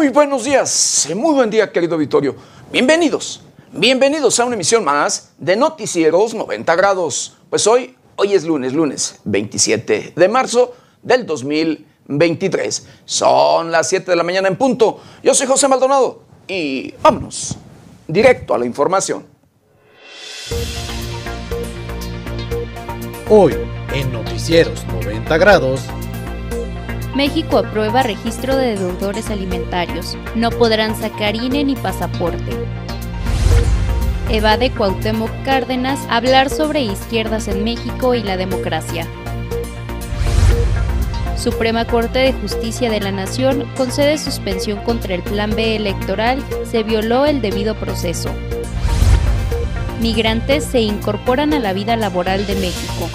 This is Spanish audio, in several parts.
Muy buenos días, muy buen día querido Vittorio. Bienvenidos, bienvenidos a una emisión más de Noticieros 90 grados. Pues hoy, hoy es lunes, lunes 27 de marzo del 2023. Son las 7 de la mañana en punto. Yo soy José Maldonado y vámonos directo a la información. Hoy, en Noticieros 90 grados, México aprueba registro de deudores alimentarios. No podrán sacar INE ni pasaporte. Evade Cuauhtémoc Cárdenas hablar sobre izquierdas en México y la democracia. Suprema Corte de Justicia de la Nación concede suspensión contra el Plan B electoral. Se violó el debido proceso. Migrantes se incorporan a la vida laboral de México.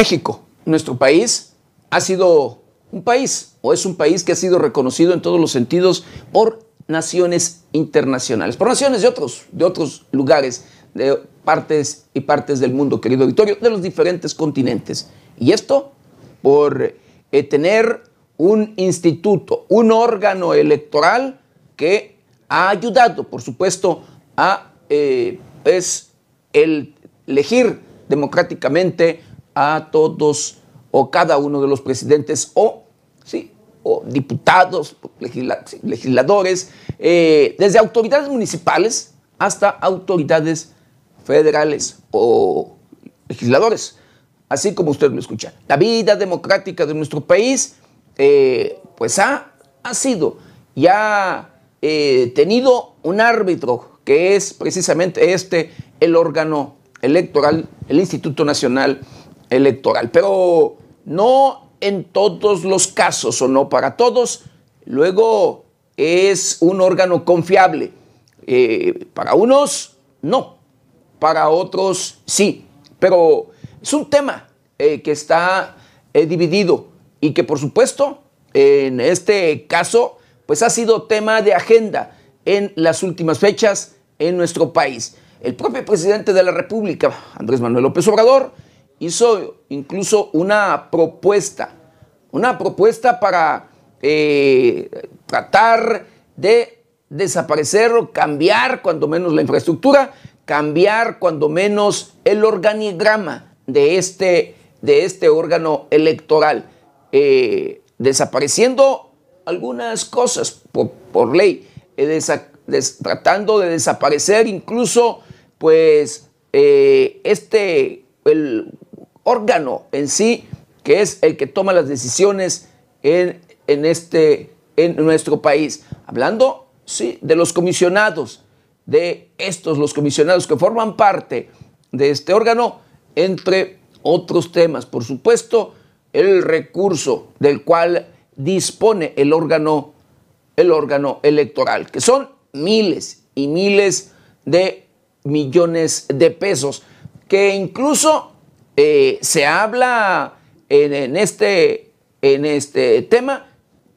México, nuestro país, ha sido un país o es un país que ha sido reconocido en todos los sentidos por naciones internacionales, por naciones de otros, de otros lugares, de partes y partes del mundo, querido Victorio, de los diferentes continentes. Y esto por eh, tener un instituto, un órgano electoral que ha ayudado, por supuesto, a eh, es el elegir democráticamente a todos o cada uno de los presidentes o, ¿sí? o diputados, legisladores, eh, desde autoridades municipales hasta autoridades federales o legisladores, así como usted lo escucha. La vida democrática de nuestro país, eh, pues ha, ha, sido y ha eh, tenido un árbitro que es precisamente este, el órgano electoral, el Instituto Nacional electoral, pero no en todos los casos o no para todos. Luego es un órgano confiable. Eh, para unos no, para otros sí, pero es un tema eh, que está eh, dividido y que por supuesto en este caso pues ha sido tema de agenda en las últimas fechas en nuestro país. El propio presidente de la República, Andrés Manuel López Obrador, hizo incluso una propuesta, una propuesta para eh, tratar de desaparecer o cambiar cuando menos la infraestructura, cambiar cuando menos el organigrama de este, de este órgano electoral, eh, desapareciendo algunas cosas por, ley, eh, tratando de desaparecer incluso pues este el órgano en sí, que es el que toma las decisiones en, este, en nuestro país. Hablando, sí, de los comisionados, de estos, los comisionados que forman parte de este órgano, entre otros temas. Por supuesto, el recurso del cual dispone el órgano, el órgano electoral, que son miles y miles de millones de pesos, que incluso eh, se habla en, este, en este tema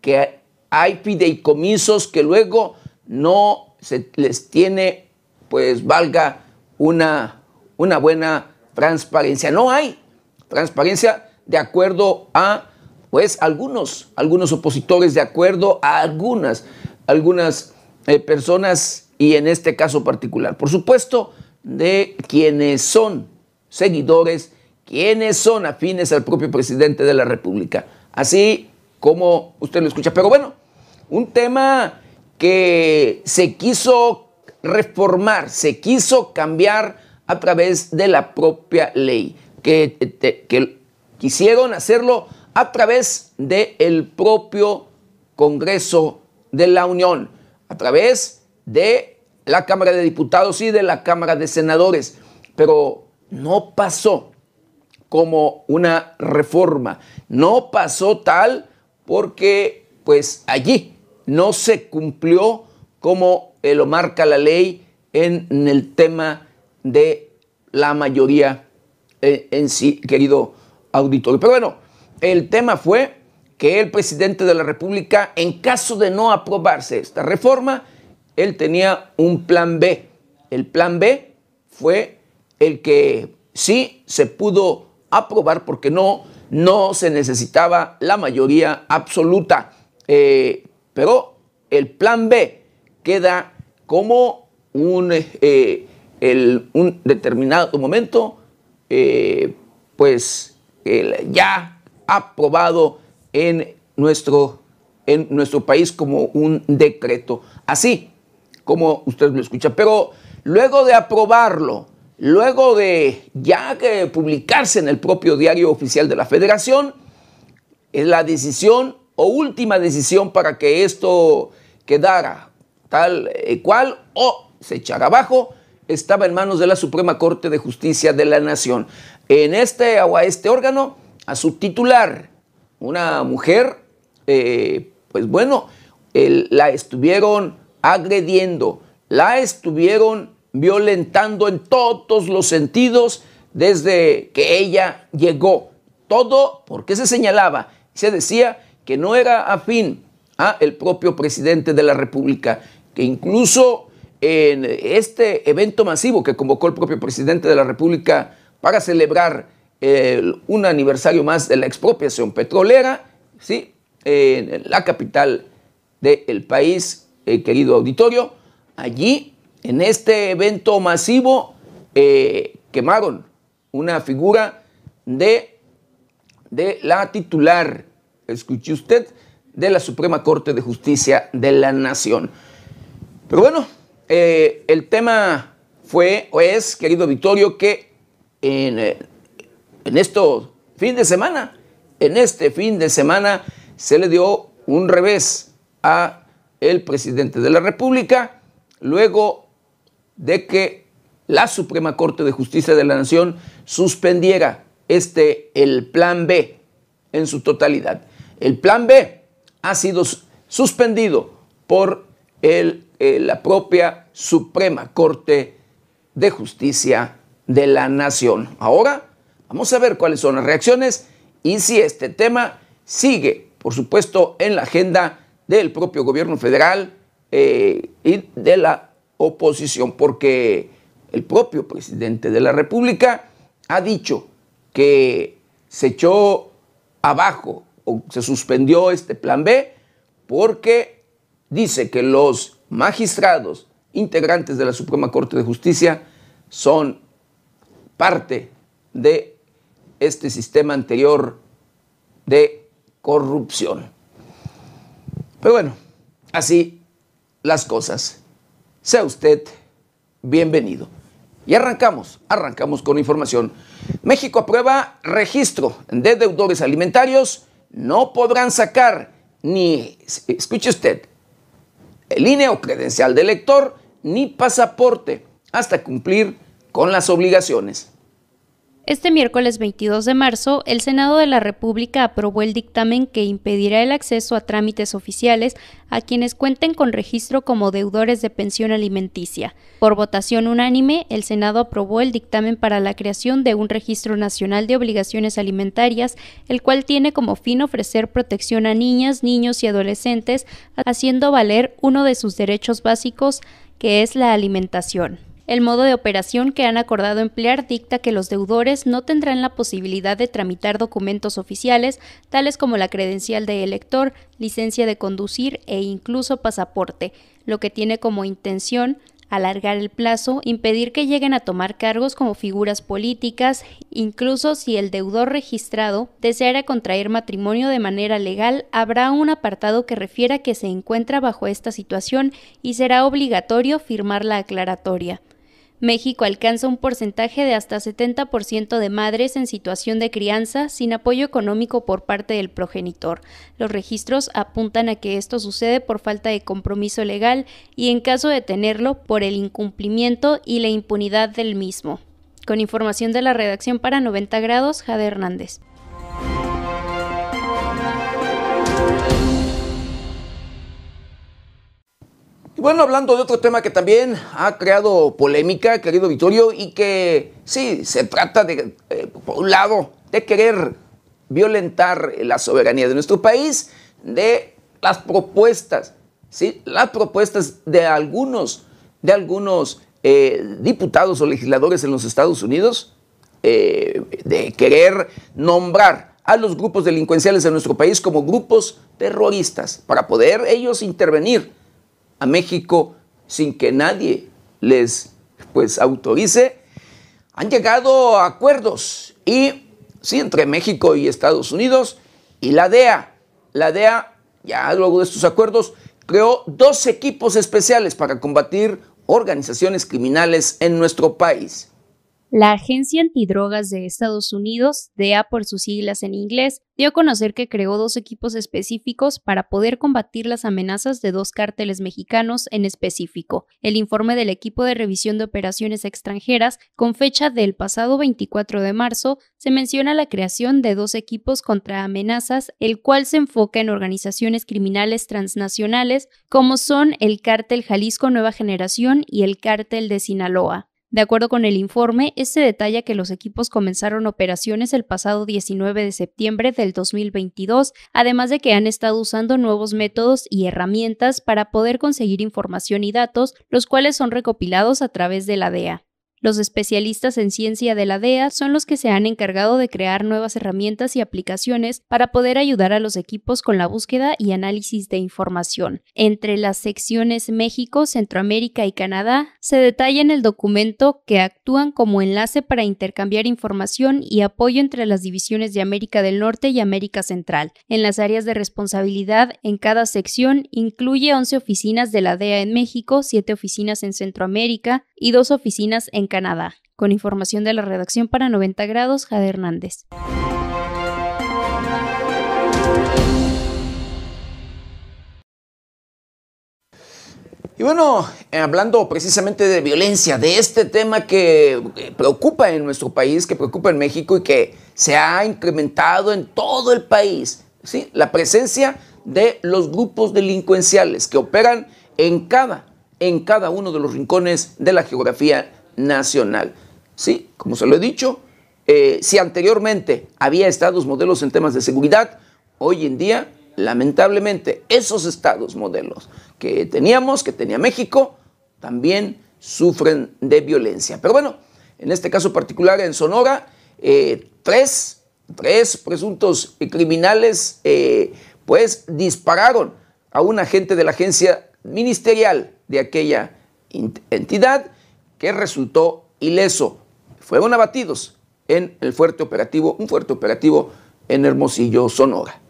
que hay fideicomisos que luego no se les tiene, pues valga una, una buena transparencia. No hay transparencia de acuerdo a, pues, algunos, algunos opositores, de acuerdo a algunas, algunas eh, personas y en este caso particular. Por supuesto, de quienes son seguidores quienes son afines al propio presidente de la República. Así como usted lo escucha. Pero bueno, un tema que se quiso reformar, se quiso cambiar a través de la propia ley, que, que quisieron hacerlo a través del propio Congreso de la Unión, a través de la Cámara de Diputados y de la Cámara de Senadores, pero no pasó como una reforma. No pasó tal porque pues allí no se cumplió como lo marca la ley en el tema de la mayoría en, en sí, querido auditorio. Pero bueno, el tema fue que el presidente de la República, en caso de no aprobarse esta reforma, él tenía un plan B. El plan B fue el que sí se pudo aprobar porque no, no se necesitaba la mayoría absoluta. Eh, pero el plan B queda como un, eh, un determinado momento, eh, pues ya aprobado en nuestro, en nuestro país como un decreto. Así como usted lo escucha. Pero luego de aprobarlo, luego de ya que publicarse en el propio diario oficial de la federación, la decisión o última decisión para que esto quedara tal eh, cual o se echara abajo, estaba en manos de la Suprema Corte de Justicia de la Nación. En este o a este órgano, a su titular, una mujer, eh, pues bueno, la estuvieron agrediendo, la estuvieron violentando en todos los sentidos desde que ella llegó. Todo porque se señalaba, se decía que no era afín a el propio presidente de la República, que incluso en este evento masivo que convocó el propio presidente de la República para celebrar un aniversario más de la expropiación petrolera, ¿sí? en la capital del país, eh, querido auditorio. Allí, en este evento masivo, eh, quemaron una figura de, de la titular, escuche usted, de la Suprema Corte de Justicia de la Nación. Pero bueno, eh, el tema fue o es, querido Victorio, que en en esto fin de semana, en este fin de semana se le dio un revés a el presidente de la República luego de que la Suprema Corte de Justicia de la Nación suspendiera este el plan B en su totalidad. El plan B ha sido suspendido por el, eh, la propia Suprema Corte de Justicia de la Nación. Ahora Vamos a ver cuáles son las reacciones y si este tema sigue, por supuesto, en la agenda del propio gobierno federal eh, y de la oposición, porque el propio presidente de la República ha dicho que se echó abajo o se suspendió este plan B porque dice que los magistrados integrantes de la Suprema Corte de Justicia son parte de este sistema anterior de corrupción. Pero bueno, así las cosas. Sea usted bienvenido. Y arrancamos, arrancamos con información. México aprueba registro de deudores alimentarios. No podrán sacar ni, escuche usted, el INE o credencial de lector, ni pasaporte hasta cumplir con las obligaciones. Este miércoles 22 de marzo, el Senado de la República aprobó el dictamen que impedirá el acceso a trámites oficiales a quienes cuenten con registro como deudores de pensión alimenticia. Por votación unánime, el Senado aprobó el dictamen para la creación de un registro nacional de obligaciones alimentarias, el cual tiene como fin ofrecer protección a niñas, niños y adolescentes, haciendo valer uno de sus derechos básicos, que es la alimentación. El modo de operación que han acordado emplear dicta que los deudores no tendrán la posibilidad de tramitar documentos oficiales tales como la credencial de elector, licencia de conducir e incluso pasaporte, lo que tiene como intención alargar el plazo, impedir que lleguen a tomar cargos como figuras políticas, incluso si el deudor registrado deseara contraer matrimonio de manera legal, habrá un apartado que refiera que se encuentra bajo esta situación y será obligatorio firmar la aclaratoria. México alcanza un porcentaje de hasta 70% de madres en situación de crianza sin apoyo económico por parte del progenitor. Los registros apuntan a que esto sucede por falta de compromiso legal y en caso de tenerlo por el incumplimiento y la impunidad del mismo. Con información de la redacción para 90 grados, Jade Hernández. Bueno, hablando de otro tema que también ha creado polémica, querido Vittorio, y que sí, se trata de, eh, por un lado, de querer violentar la soberanía de nuestro país, de las propuestas, ¿sí? las propuestas de algunos, de algunos eh, diputados o legisladores en los Estados Unidos, eh, de querer nombrar a los grupos delincuenciales de nuestro país como grupos terroristas para poder ellos intervenir México sin que nadie les pues autorice, han llegado a acuerdos y sí entre México y Estados Unidos y la DEA. La DEA ya luego de estos acuerdos creó dos equipos especiales para combatir organizaciones criminales en nuestro país. La Agencia Antidrogas de Estados Unidos, DEA por sus siglas en inglés, dio a conocer que creó dos equipos específicos para poder combatir las amenazas de dos cárteles mexicanos en específico. El informe del equipo de revisión de operaciones extranjeras, con fecha del pasado 24 de marzo, se menciona la creación de dos equipos contra amenazas, el cual se enfoca en organizaciones criminales transnacionales como son el cártel Jalisco Nueva Generación y el cártel de Sinaloa. De acuerdo con el informe, este detalla que los equipos comenzaron operaciones el pasado 19 de septiembre del 2022, además de que han estado usando nuevos métodos y herramientas para poder conseguir información y datos, los cuales son recopilados a través de la DEA. Los especialistas en ciencia de la DEA son los que se han encargado de crear nuevas herramientas y aplicaciones para poder ayudar a los equipos con la búsqueda y análisis de información. Entre las secciones México, Centroamérica y Canadá, se detalla en el documento que actúan como enlace para intercambiar información y apoyo entre las divisiones de América del Norte y América Central. En las áreas de responsabilidad, en cada sección incluye 11 oficinas de la DEA en México, 7 oficinas en Centroamérica y 2 oficinas en Canadá. Con información de la redacción para 90 grados, Jade Hernández. Y bueno, eh, hablando precisamente de violencia, de este tema que eh, preocupa en nuestro país, que preocupa en México y que se ha incrementado en todo el país, ¿sí? la presencia de los grupos delincuenciales que operan en cada, en cada uno de los rincones de la geografía nacional. Sí, como se lo he dicho, eh, si anteriormente había estados modelos en temas de seguridad, hoy en día, lamentablemente, esos estados modelos que teníamos, que tenía México, también sufren de violencia. Pero bueno, en este caso particular en Sonora, eh, tres, presuntos criminales eh, pues dispararon a un agente de la agencia ministerial de aquella entidad que resultó ileso. Fueron abatidos en el fuerte operativo, un fuerte operativo en Hermosillo, Sonora.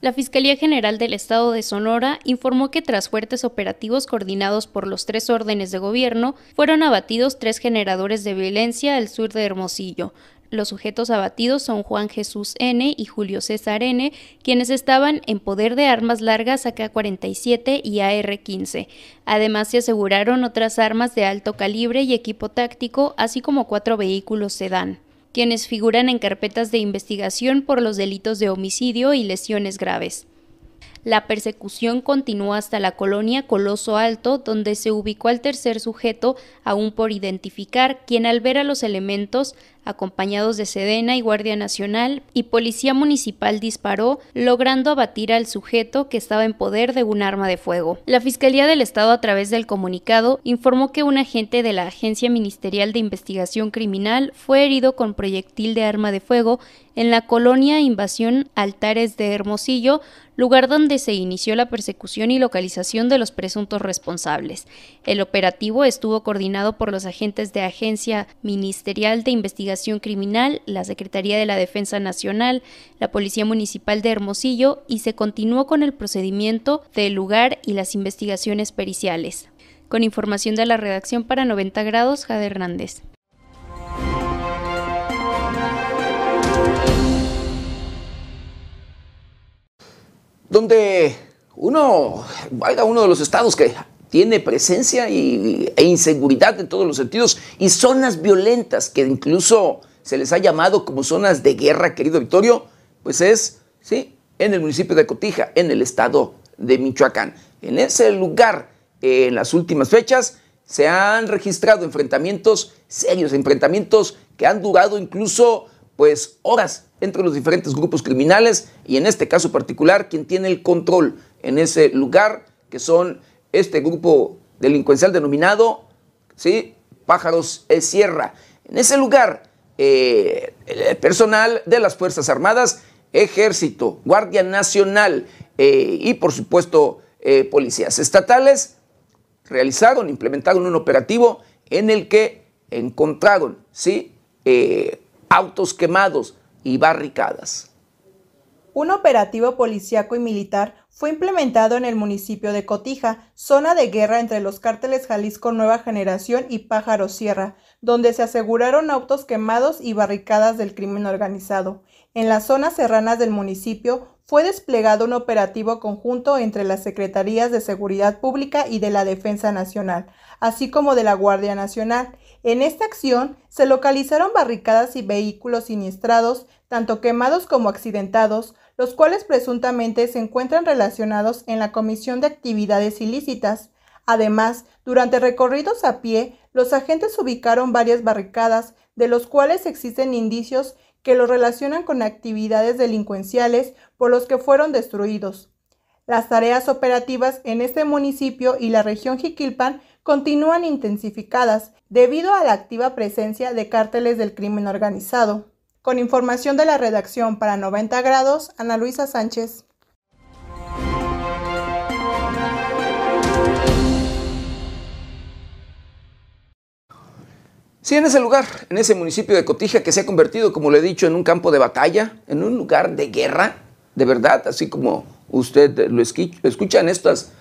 La Fiscalía General del Estado de Sonora informó que tras fuertes operativos coordinados por los tres órdenes de gobierno, fueron abatidos tres generadores de violencia al sur de Hermosillo, los sujetos abatidos son Juan Jesús N. y Julio César N., quienes estaban en poder de armas largas AK-47 y AR-15. Además, se aseguraron otras armas de alto calibre y equipo táctico, así como cuatro vehículos sedán, quienes figuran en carpetas de investigación por los delitos de homicidio y lesiones graves. La persecución continuó hasta la colonia Coloso Alto, donde se ubicó al tercer sujeto, aún por identificar, quien al ver a los elementos acompañados de Sedena y Guardia Nacional, y Policía Municipal disparó, logrando abatir al sujeto que estaba en poder de un arma de fuego. La Fiscalía del Estado, a través del comunicado, informó que un agente de la Agencia Ministerial de Investigación Criminal fue herido con proyectil de arma de fuego en la colonia Invasión Altares de Hermosillo, lugar donde se inició la persecución y localización de los presuntos responsables. El operativo estuvo coordinado por los agentes de Agencia Ministerial de Investigación Criminal, la Secretaría de la Defensa Nacional, la Policía Municipal de Hermosillo y se continuó con el procedimiento del lugar y las investigaciones periciales. Con información de la redacción para 90 grados, Jade Hernández. Donde uno, valga uno de los estados que tiene presencia y, e inseguridad en todos los sentidos y zonas violentas que incluso se les ha llamado como zonas de guerra, querido Victorio, pues es, sí, en el municipio de Cotija, en el estado de Michoacán. En ese lugar en las últimas fechas se han registrado enfrentamientos serios, enfrentamientos que han durado incluso pues horas entre los diferentes grupos criminales y en este caso particular quien tiene el control en ese lugar que son este grupo delincuencial denominado ¿sí? Pájaros Sierra. En ese lugar eh, el personal de las Fuerzas Armadas, Ejército, Guardia Nacional eh, y por supuesto eh, policías estatales realizaron, implementaron un operativo en el que encontraron ¿sí? Autos quemados y barricadas. Un operativo policíaco y militar fue implementado en el municipio de Cotija, zona de guerra entre los cárteles Jalisco Nueva Generación y Pájaro Sierra, donde se aseguraron autos quemados y barricadas del crimen organizado. En las zonas serranas del municipio fue desplegado un operativo conjunto entre las Secretarías de Seguridad Pública y de la Defensa Nacional, así como de la Guardia Nacional. En esta acción se localizaron barricadas y vehículos siniestrados, tanto quemados como accidentados, los cuales presuntamente se encuentran relacionados en la comisión de actividades ilícitas. Además, durante recorridos a pie, los agentes ubicaron varias barricadas, de los cuales existen indicios que los relacionan con actividades delincuenciales por los que fueron destruidos. Las tareas operativas en este municipio y la región Jiquilpan continúan intensificadas debido a la activa presencia de cárteles del crimen organizado. Con información de la redacción para 90 grados, Ana Luisa Sánchez. Sí, en ese lugar, en ese municipio de Cotija que se ha convertido, como le he dicho, en un campo de batalla, en un lugar de guerra, de verdad, así como usted lo escucha en estas,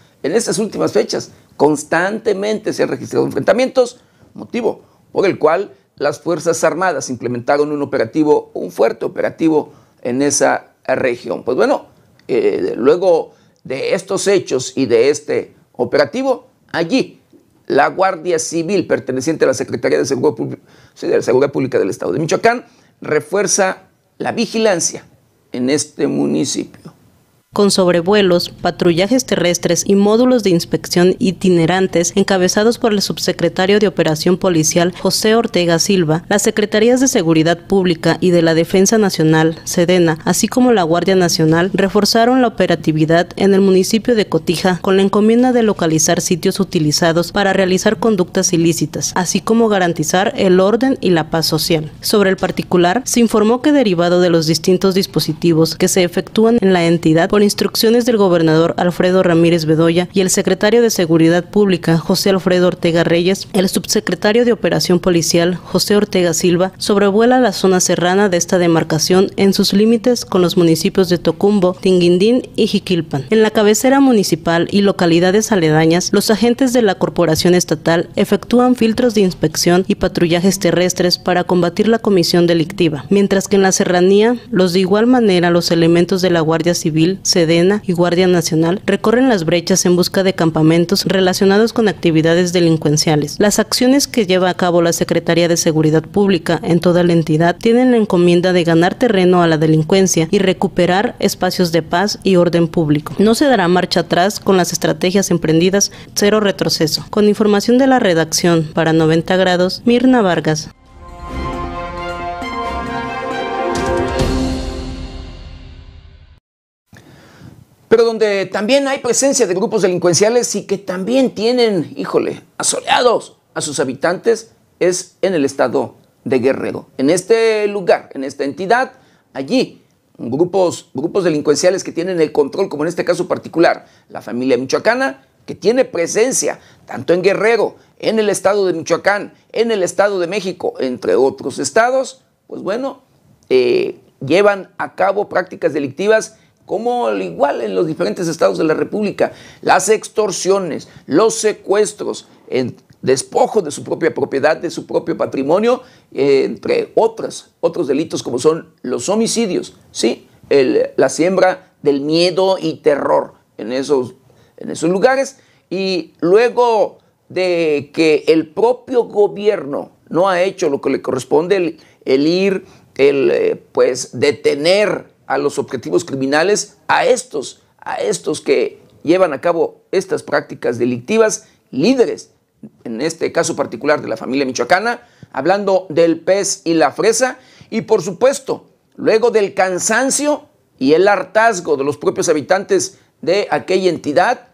últimas fechas. Constantemente se han registrado enfrentamientos, motivo por el cual las Fuerzas Armadas implementaron un operativo, un fuerte operativo en esa región. Pues bueno, eh, luego de estos hechos y de este operativo, allí la Guardia Civil, perteneciente a la Secretaría de Seguridad Pública del Estado de Michoacán, refuerza la vigilancia en este municipio con sobrevuelos, patrullajes terrestres y módulos de inspección itinerantes encabezados por el subsecretario de Operación Policial José Ortega Silva, las Secretarías de Seguridad Pública y de la Defensa Nacional, Sedena, así como la Guardia Nacional, reforzaron la operatividad en el municipio de Cotija con la encomienda de localizar sitios utilizados para realizar conductas ilícitas, así como garantizar el orden y la paz social. Sobre el particular, se informó que derivado de los distintos dispositivos que se efectúan en la entidad por instrucciones del gobernador Alfredo Ramírez Bedoya y el secretario de Seguridad Pública José Alfredo Ortega Reyes, el subsecretario de Operación Policial José Ortega Silva sobrevuela la zona serrana de esta demarcación en sus límites con los municipios de Tocumbo, Tinguindín y Jiquilpan. En la cabecera municipal y localidades aledañas, los agentes de la Corporación Estatal efectúan filtros de inspección y patrullajes terrestres para combatir la comisión delictiva, mientras que en la serranía, los de igual manera los elementos de la Guardia Civil Sedena y Guardia Nacional recorren las brechas en busca de campamentos relacionados con actividades delincuenciales. Las acciones que lleva a cabo la Secretaría de Seguridad Pública en toda la entidad tienen la encomienda de ganar terreno a la delincuencia y recuperar espacios de paz y orden público. No se dará marcha atrás con las estrategias emprendidas, cero retroceso. Con información de la redacción para 90 grados, Mirna Vargas. Pero donde también hay presencia de grupos delincuenciales y que también tienen, híjole, asoleados a sus habitantes, es en el estado de Guerrero. En este lugar, en esta entidad, allí, grupos, grupos delincuenciales que tienen el control, como en este caso particular, la familia michoacana, que tiene presencia tanto en Guerrero, en el estado de Michoacán, en el estado de México, entre otros estados, pues bueno, eh, llevan a cabo prácticas delictivas como al igual en los diferentes estados de la República, las extorsiones, los secuestros, en despojo de su propia propiedad, de su propio patrimonio, entre otros, otros delitos como son los homicidios, ¿sí? la siembra del miedo y terror en esos, en esos lugares. Y luego de que el propio gobierno no ha hecho lo que le corresponde, el, ir, el eh, pues detener a los objetivos criminales, a estos, a estos que llevan a cabo estas prácticas delictivas, líderes, en este caso particular de la familia michoacana, hablando del pez y la fresa, y por supuesto, luego del cansancio y el hartazgo de los propios habitantes de aquella entidad,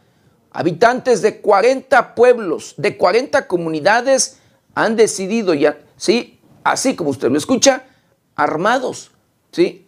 habitantes de 40 pueblos, de 40 comunidades, han decidido ya, sí, así como usted lo escucha, armados, sí,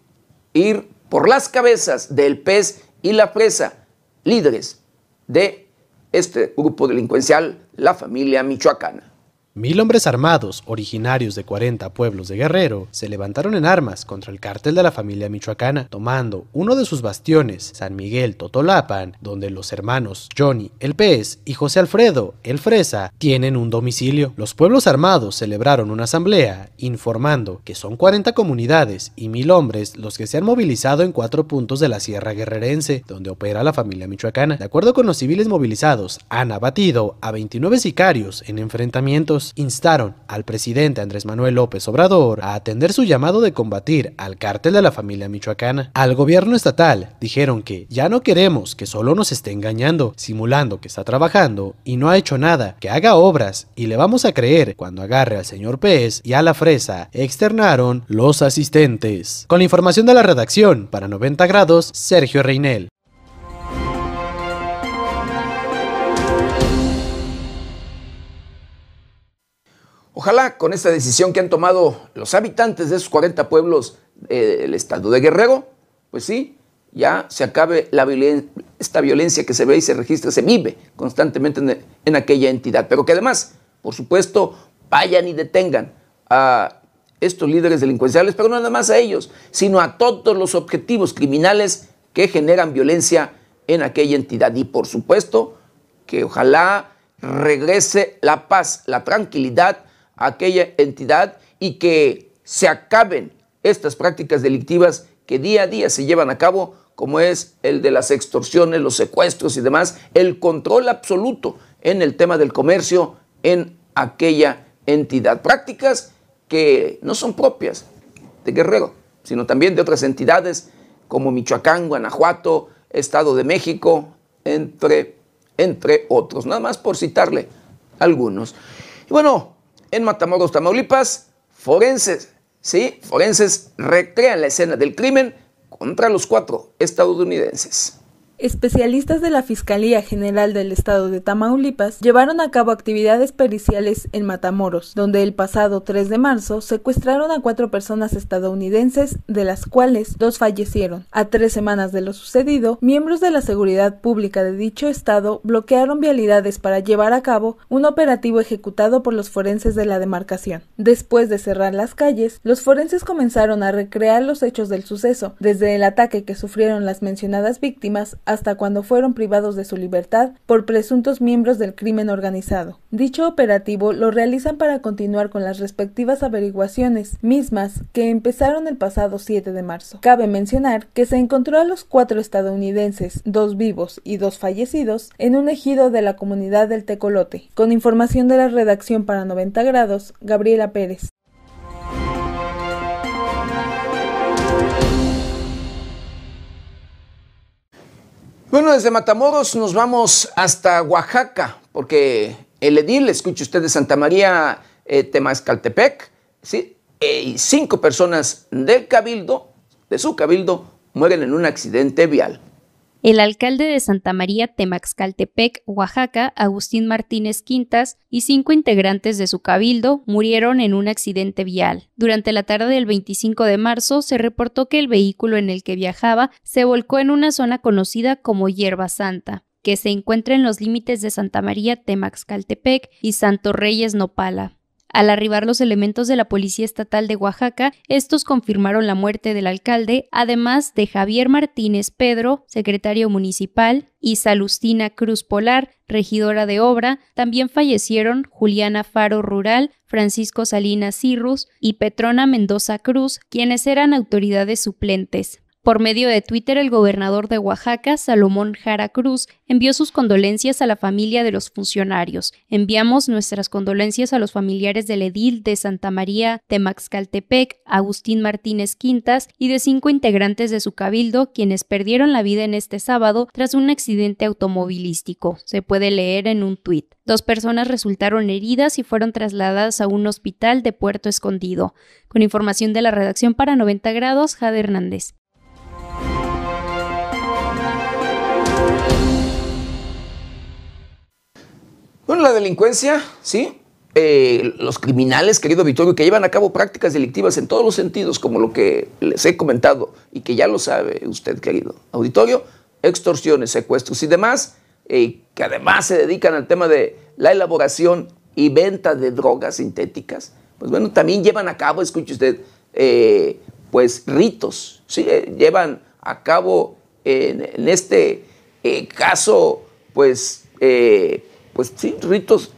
ir por las cabezas del pez y la presa, líderes de este grupo delincuencial, la familia michoacana. Mil hombres armados, originarios de 40 pueblos de Guerrero, se levantaron en armas contra el cártel de la familia michoacana, tomando uno de sus bastiones, San Miguel Totolapan, donde los hermanos Johnny el Pez y José Alfredo el Fresa tienen un domicilio. Los pueblos armados celebraron una asamblea informando que son 40 comunidades y mil hombres los que se han movilizado en cuatro puntos de la Sierra Guerrerense, donde opera la familia michoacana. De acuerdo con los civiles movilizados, han abatido a 29 sicarios en enfrentamientos instaron al presidente Andrés Manuel López Obrador a atender su llamado de combatir al cártel de la familia michoacana. Al gobierno estatal dijeron que ya no queremos que solo nos esté engañando, simulando que está trabajando y no ha hecho nada, que haga obras y le vamos a creer cuando agarre al señor Pez y a la fresa, externaron los asistentes. Con la información de la redacción, para 90 grados, Sergio Reinel. Ojalá con esta decisión que han tomado los habitantes de esos 40 pueblos del estado de Guerrero, pues sí, ya se acabe la esta violencia que se ve y se registra, se vive constantemente en, en aquella entidad. Pero que además, por supuesto, vayan y detengan a estos líderes delincuenciales, pero no nada más a ellos, sino a todos los objetivos criminales que generan violencia en aquella entidad. Y por supuesto, que ojalá regrese la paz, la tranquilidad aquella entidad y que se acaben estas prácticas delictivas que día a día se llevan a cabo, como es el de las extorsiones, los secuestros y demás, el control absoluto en el tema del comercio en aquella entidad. Prácticas que no son propias de Guerrero, sino también de otras entidades como Michoacán, Guanajuato, Estado de México, entre, entre otros, nada más por citarle algunos. Y bueno, en Matamoros, Tamaulipas, forenses, sí, forenses recrean la escena del crimen contra los cuatro estadounidenses. Especialistas de la Fiscalía General del Estado de Tamaulipas llevaron a cabo actividades periciales en Matamoros, donde el pasado 3 de marzo secuestraron a cuatro personas estadounidenses, de las cuales dos fallecieron. A tres semanas de lo sucedido, miembros de la seguridad pública de dicho estado bloquearon vialidades para llevar a cabo un operativo ejecutado por los forenses de la demarcación. Después de cerrar las calles, los forenses comenzaron a recrear los hechos del suceso, desde el ataque que sufrieron las mencionadas víctimas hasta cuando fueron privados de su libertad por presuntos miembros del crimen organizado. Dicho operativo lo realizan para continuar con las respectivas averiguaciones, mismas que empezaron el pasado 7 de marzo. Cabe mencionar que se encontró a los cuatro estadounidenses, dos vivos y dos fallecidos, en un ejido de la comunidad del Tecolote. Con información de la redacción para 90 grados, Gabriela Pérez. Bueno, desde Matamoros nos vamos hasta Oaxaca, porque el edil, escuche usted, de Santa María eh, Temascaltepec, ¿sí? Eh, y cinco personas del cabildo, de su cabildo, mueren en un accidente vial. El alcalde de Santa María Temaxcaltepec, Oaxaca, Agustín Martínez Quintas, y cinco integrantes de su cabildo murieron en un accidente vial. Durante la tarde del 25 de marzo se reportó que el vehículo en el que viajaba se volcó en una zona conocida como Hierba Santa que se encuentra en los límites de Santa María Temaxcaltepec y Santo Reyes Nopala. Al arribar los elementos de la Policía Estatal de Oaxaca, estos confirmaron la muerte del alcalde, además de Javier Martínez Pedro, secretario municipal, y Salustina Cruz Polar, regidora de obra, también fallecieron Juliana Faro Rural, Francisco Salinas Cirrus y Petrona Mendoza Cruz, quienes eran autoridades suplentes. Por medio de Twitter, el gobernador de Oaxaca, Salomón Jara Cruz, envió sus condolencias a la familia de los funcionarios. Enviamos nuestras condolencias a los familiares del edil de Santa María de Maxcaltepec, Agustín Martínez Quintas, y de cinco integrantes de su cabildo, quienes perdieron la vida en este sábado tras un accidente automovilístico. Se puede leer en un tuit. Dos personas resultaron heridas y fueron trasladadas a un hospital de Puerto Escondido. Con información de la redacción para 90 grados, Jade Hernández. Bueno, la delincuencia, sí. Eh, los criminales, querido Vittorio, que llevan a cabo prácticas delictivas en todos los sentidos, como lo que les he comentado y que ya lo sabe usted, querido auditorio, extorsiones, secuestros y demás, eh, que además se dedican al tema de la elaboración y venta de drogas sintéticas, pues bueno, también llevan a cabo, escuche usted, eh, pues ritos, ¿sí? llevan a cabo en, en este caso, pues pues sí, ritos,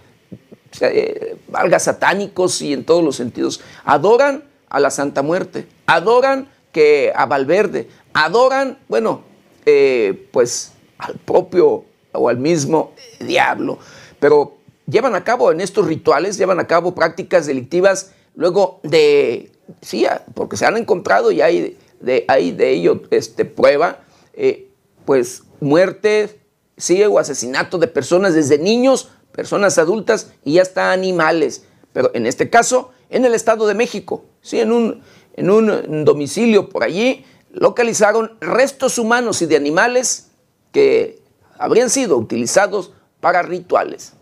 eh, valga satánicos y en todos los sentidos. Adoran a la Santa Muerte, adoran que a Valverde, adoran, bueno, eh, pues al propio o al mismo diablo, pero llevan a cabo en estos rituales, llevan a cabo prácticas delictivas luego de, sí, porque se han encontrado y hay de, hay de ello este, prueba, eh, pues sí, o asesinato de personas desde niños, personas adultas y hasta animales. Pero en este caso, en el Estado de México, sí, en un, en un domicilio por allí, localizaron restos humanos y de animales que habrían sido utilizados para rituales.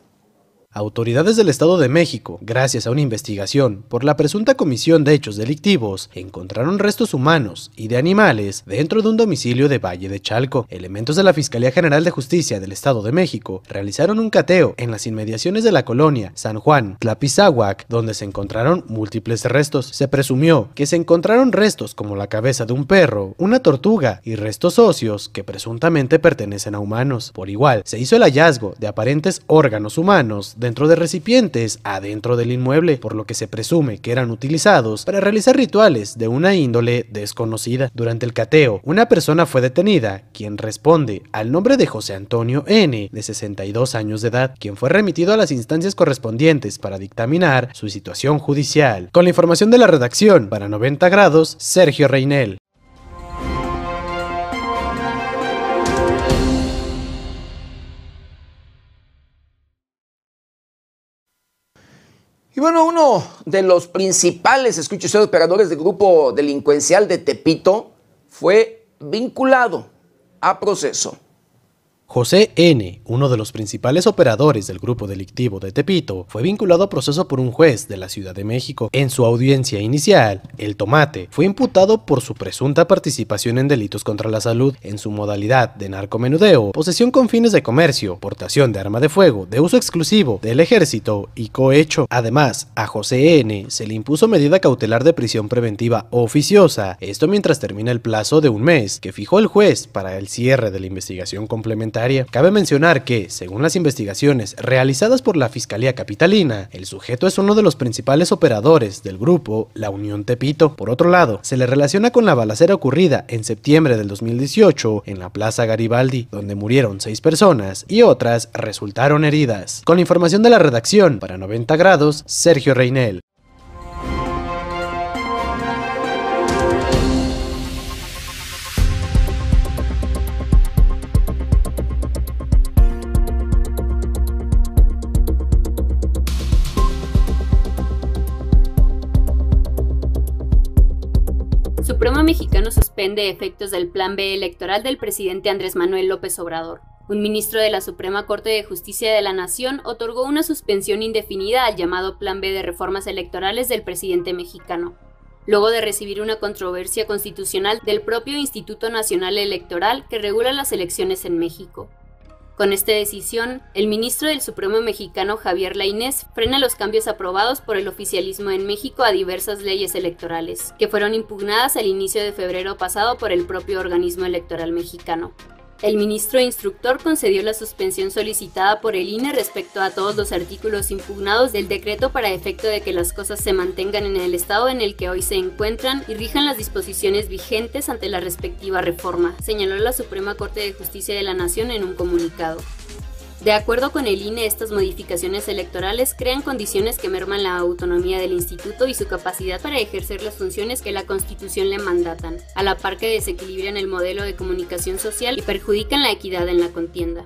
Autoridades del Estado de México, gracias a una investigación por la presunta comisión de hechos delictivos, encontraron restos humanos y de animales dentro de un domicilio de Valle de Chalco. Elementos de la Fiscalía General de Justicia del Estado de México realizaron un cateo en las inmediaciones de la colonia San Juan, Tlapizahuac, donde se encontraron múltiples restos. Se presumió que se encontraron restos como la cabeza de un perro, una tortuga y restos óseos que presuntamente pertenecen a humanos. Por igual, se hizo el hallazgo de aparentes órganos humanos dentro de recipientes adentro del inmueble, por lo que se presume que eran utilizados para realizar rituales de una índole desconocida. Durante el cateo, una persona fue detenida, quien responde al nombre de José Antonio N., de 62 años de edad, quien fue remitido a las instancias correspondientes para dictaminar su situación judicial. Con la información de la redacción, para 90 grados, Sergio Reinel. Y bueno, uno de los principales, escuche usted, operadores del grupo delincuencial de Tepito fue vinculado a proceso. José N., uno de los principales operadores del grupo delictivo de Tepito, fue vinculado a proceso por un juez de la Ciudad de México. En su audiencia inicial, el Tomate fue imputado por su presunta participación en delitos contra la salud en su modalidad de narcomenudeo, posesión con fines de comercio, portación de arma de fuego de uso exclusivo del ejército y cohecho. Además, a José N. se le impuso medida cautelar de prisión preventiva oficiosa, esto mientras termina el plazo de un mes que fijó el juez para el cierre de la investigación complementaria Cabe mencionar que, según las investigaciones realizadas por la Fiscalía Capitalina, el sujeto es uno de los principales operadores del grupo La Unión Tepito. Por otro lado, se le relaciona con la balacera ocurrida en septiembre del 2018 en la Plaza Garibaldi, donde murieron seis personas y otras resultaron heridas. Con información de la redacción, para 90 grados, Sergio Reinel. Supremo mexicano suspende efectos del Plan B electoral del presidente Andrés Manuel López Obrador. Un ministro de la Suprema Corte de Justicia de la Nación otorgó una suspensión indefinida al llamado Plan B de reformas electorales del presidente mexicano, luego de recibir una controversia constitucional del propio Instituto Nacional Electoral que regula las elecciones en México. Con esta decisión, el ministro del Supremo mexicano Javier Lainés frena los cambios aprobados por el oficialismo en México a diversas leyes electorales, que fueron impugnadas al inicio de febrero pasado por el propio organismo electoral mexicano. El ministro instructor concedió la suspensión solicitada por el INE respecto a todos los artículos impugnados del decreto para efecto de que las cosas se mantengan en el estado en el que hoy se encuentran y rijan las disposiciones vigentes ante la respectiva reforma, señaló la Suprema Corte de Justicia de la Nación en un comunicado. De acuerdo con el INE, estas modificaciones electorales crean condiciones que merman la autonomía del instituto y su capacidad para ejercer las funciones que la Constitución le mandatan, a la par que desequilibran el modelo de comunicación social y perjudican la equidad en la contienda.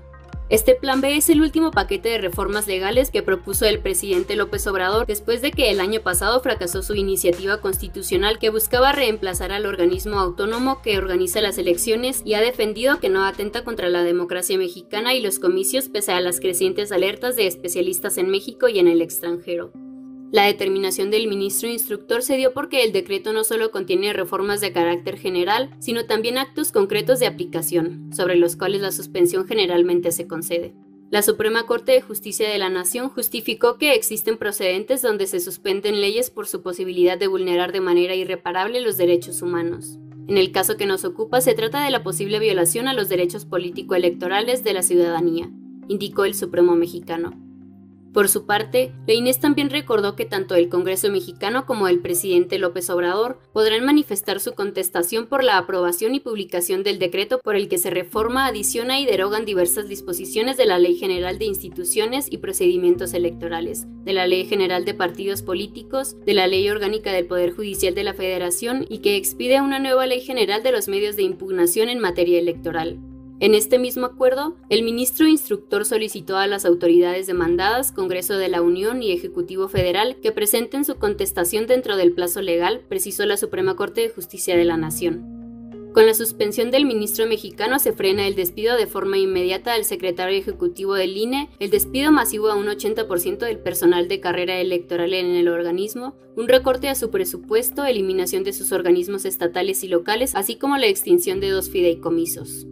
Este plan B es el último paquete de reformas legales que propuso el presidente López Obrador después de que el año pasado fracasó su iniciativa constitucional que buscaba reemplazar al organismo autónomo que organiza las elecciones y ha defendido que no atenta contra la democracia mexicana y los comicios pese a las crecientes alertas de especialistas en México y en el extranjero. La determinación del ministro instructor se dio porque el decreto no solo contiene reformas de carácter general, sino también actos concretos de aplicación, sobre los cuales la suspensión generalmente se concede. La Suprema Corte de Justicia de la Nación justificó que existen procedentes donde se suspenden leyes por su posibilidad de vulnerar de manera irreparable los derechos humanos. En el caso que nos ocupa se trata de la posible violación a los derechos político-electorales de la ciudadanía, indicó el Supremo mexicano. Por su parte, la Inés también recordó que tanto el Congreso mexicano como el presidente López Obrador podrán manifestar su contestación por la aprobación y publicación del decreto por el que se reforma, adiciona y derogan diversas disposiciones de la Ley General de Instituciones y Procedimientos Electorales, de la Ley General de Partidos Políticos, de la Ley Orgánica del Poder Judicial de la Federación y que expide una nueva Ley General de los Medios de Impugnación en materia electoral. En este mismo acuerdo, el ministro instructor solicitó a las autoridades demandadas, Congreso de la Unión y Ejecutivo Federal, que presenten su contestación dentro del plazo legal, precisó la Suprema Corte de Justicia de la Nación. Con la suspensión del ministro mexicano se frena el despido de forma inmediata al secretario ejecutivo del INE, el despido masivo a un 80% del personal de carrera electoral en el organismo, un recorte a su presupuesto, eliminación de sus organismos estatales y locales, así como la extinción de dos fideicomisos.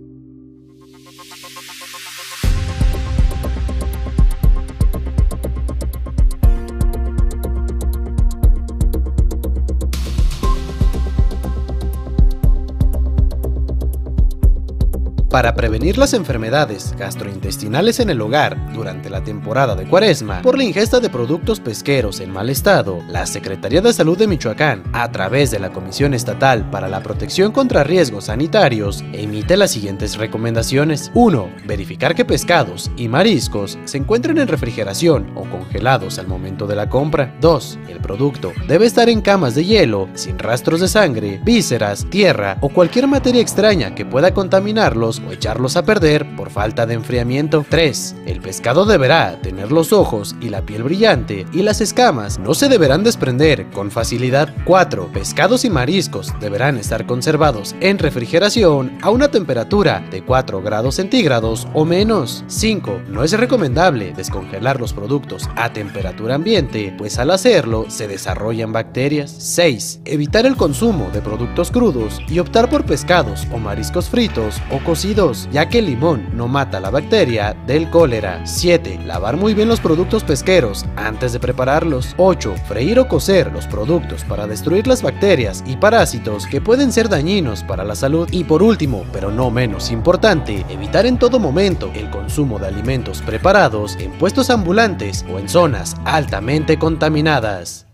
Para prevenir las enfermedades gastrointestinales en el hogar durante la temporada de cuaresma por la ingesta de productos pesqueros en mal estado, la Secretaría de Salud de Michoacán, a través de la Comisión Estatal para la Protección contra Riesgos Sanitarios, emite las siguientes recomendaciones. 1. Verificar que pescados y mariscos se encuentren en refrigeración o congelados al momento de la compra. 2. El producto debe estar en camas de hielo, sin rastros de sangre, vísceras, tierra o cualquier materia extraña que pueda contaminarlos echarlos a perder por falta de enfriamiento. 3. El pescado deberá tener los ojos y la piel brillante y las escamas no se deberán desprender con facilidad. 4. Pescados y mariscos deberán estar conservados en refrigeración a una temperatura de 4 grados centígrados o menos. 5. No es recomendable descongelar los productos a temperatura ambiente, pues al hacerlo se desarrollan bacterias. 6. Evitar el consumo de productos crudos y optar por pescados o mariscos fritos o cocidos ya que el limón no mata la bacteria del cólera. 7. Lavar muy bien los productos pesqueros antes de prepararlos. 8. Freír o cocer los productos para destruir las bacterias y parásitos que pueden ser dañinos para la salud. Y por último, pero no menos importante, evitar en todo momento el consumo de alimentos preparados en puestos ambulantes o en zonas altamente contaminadas.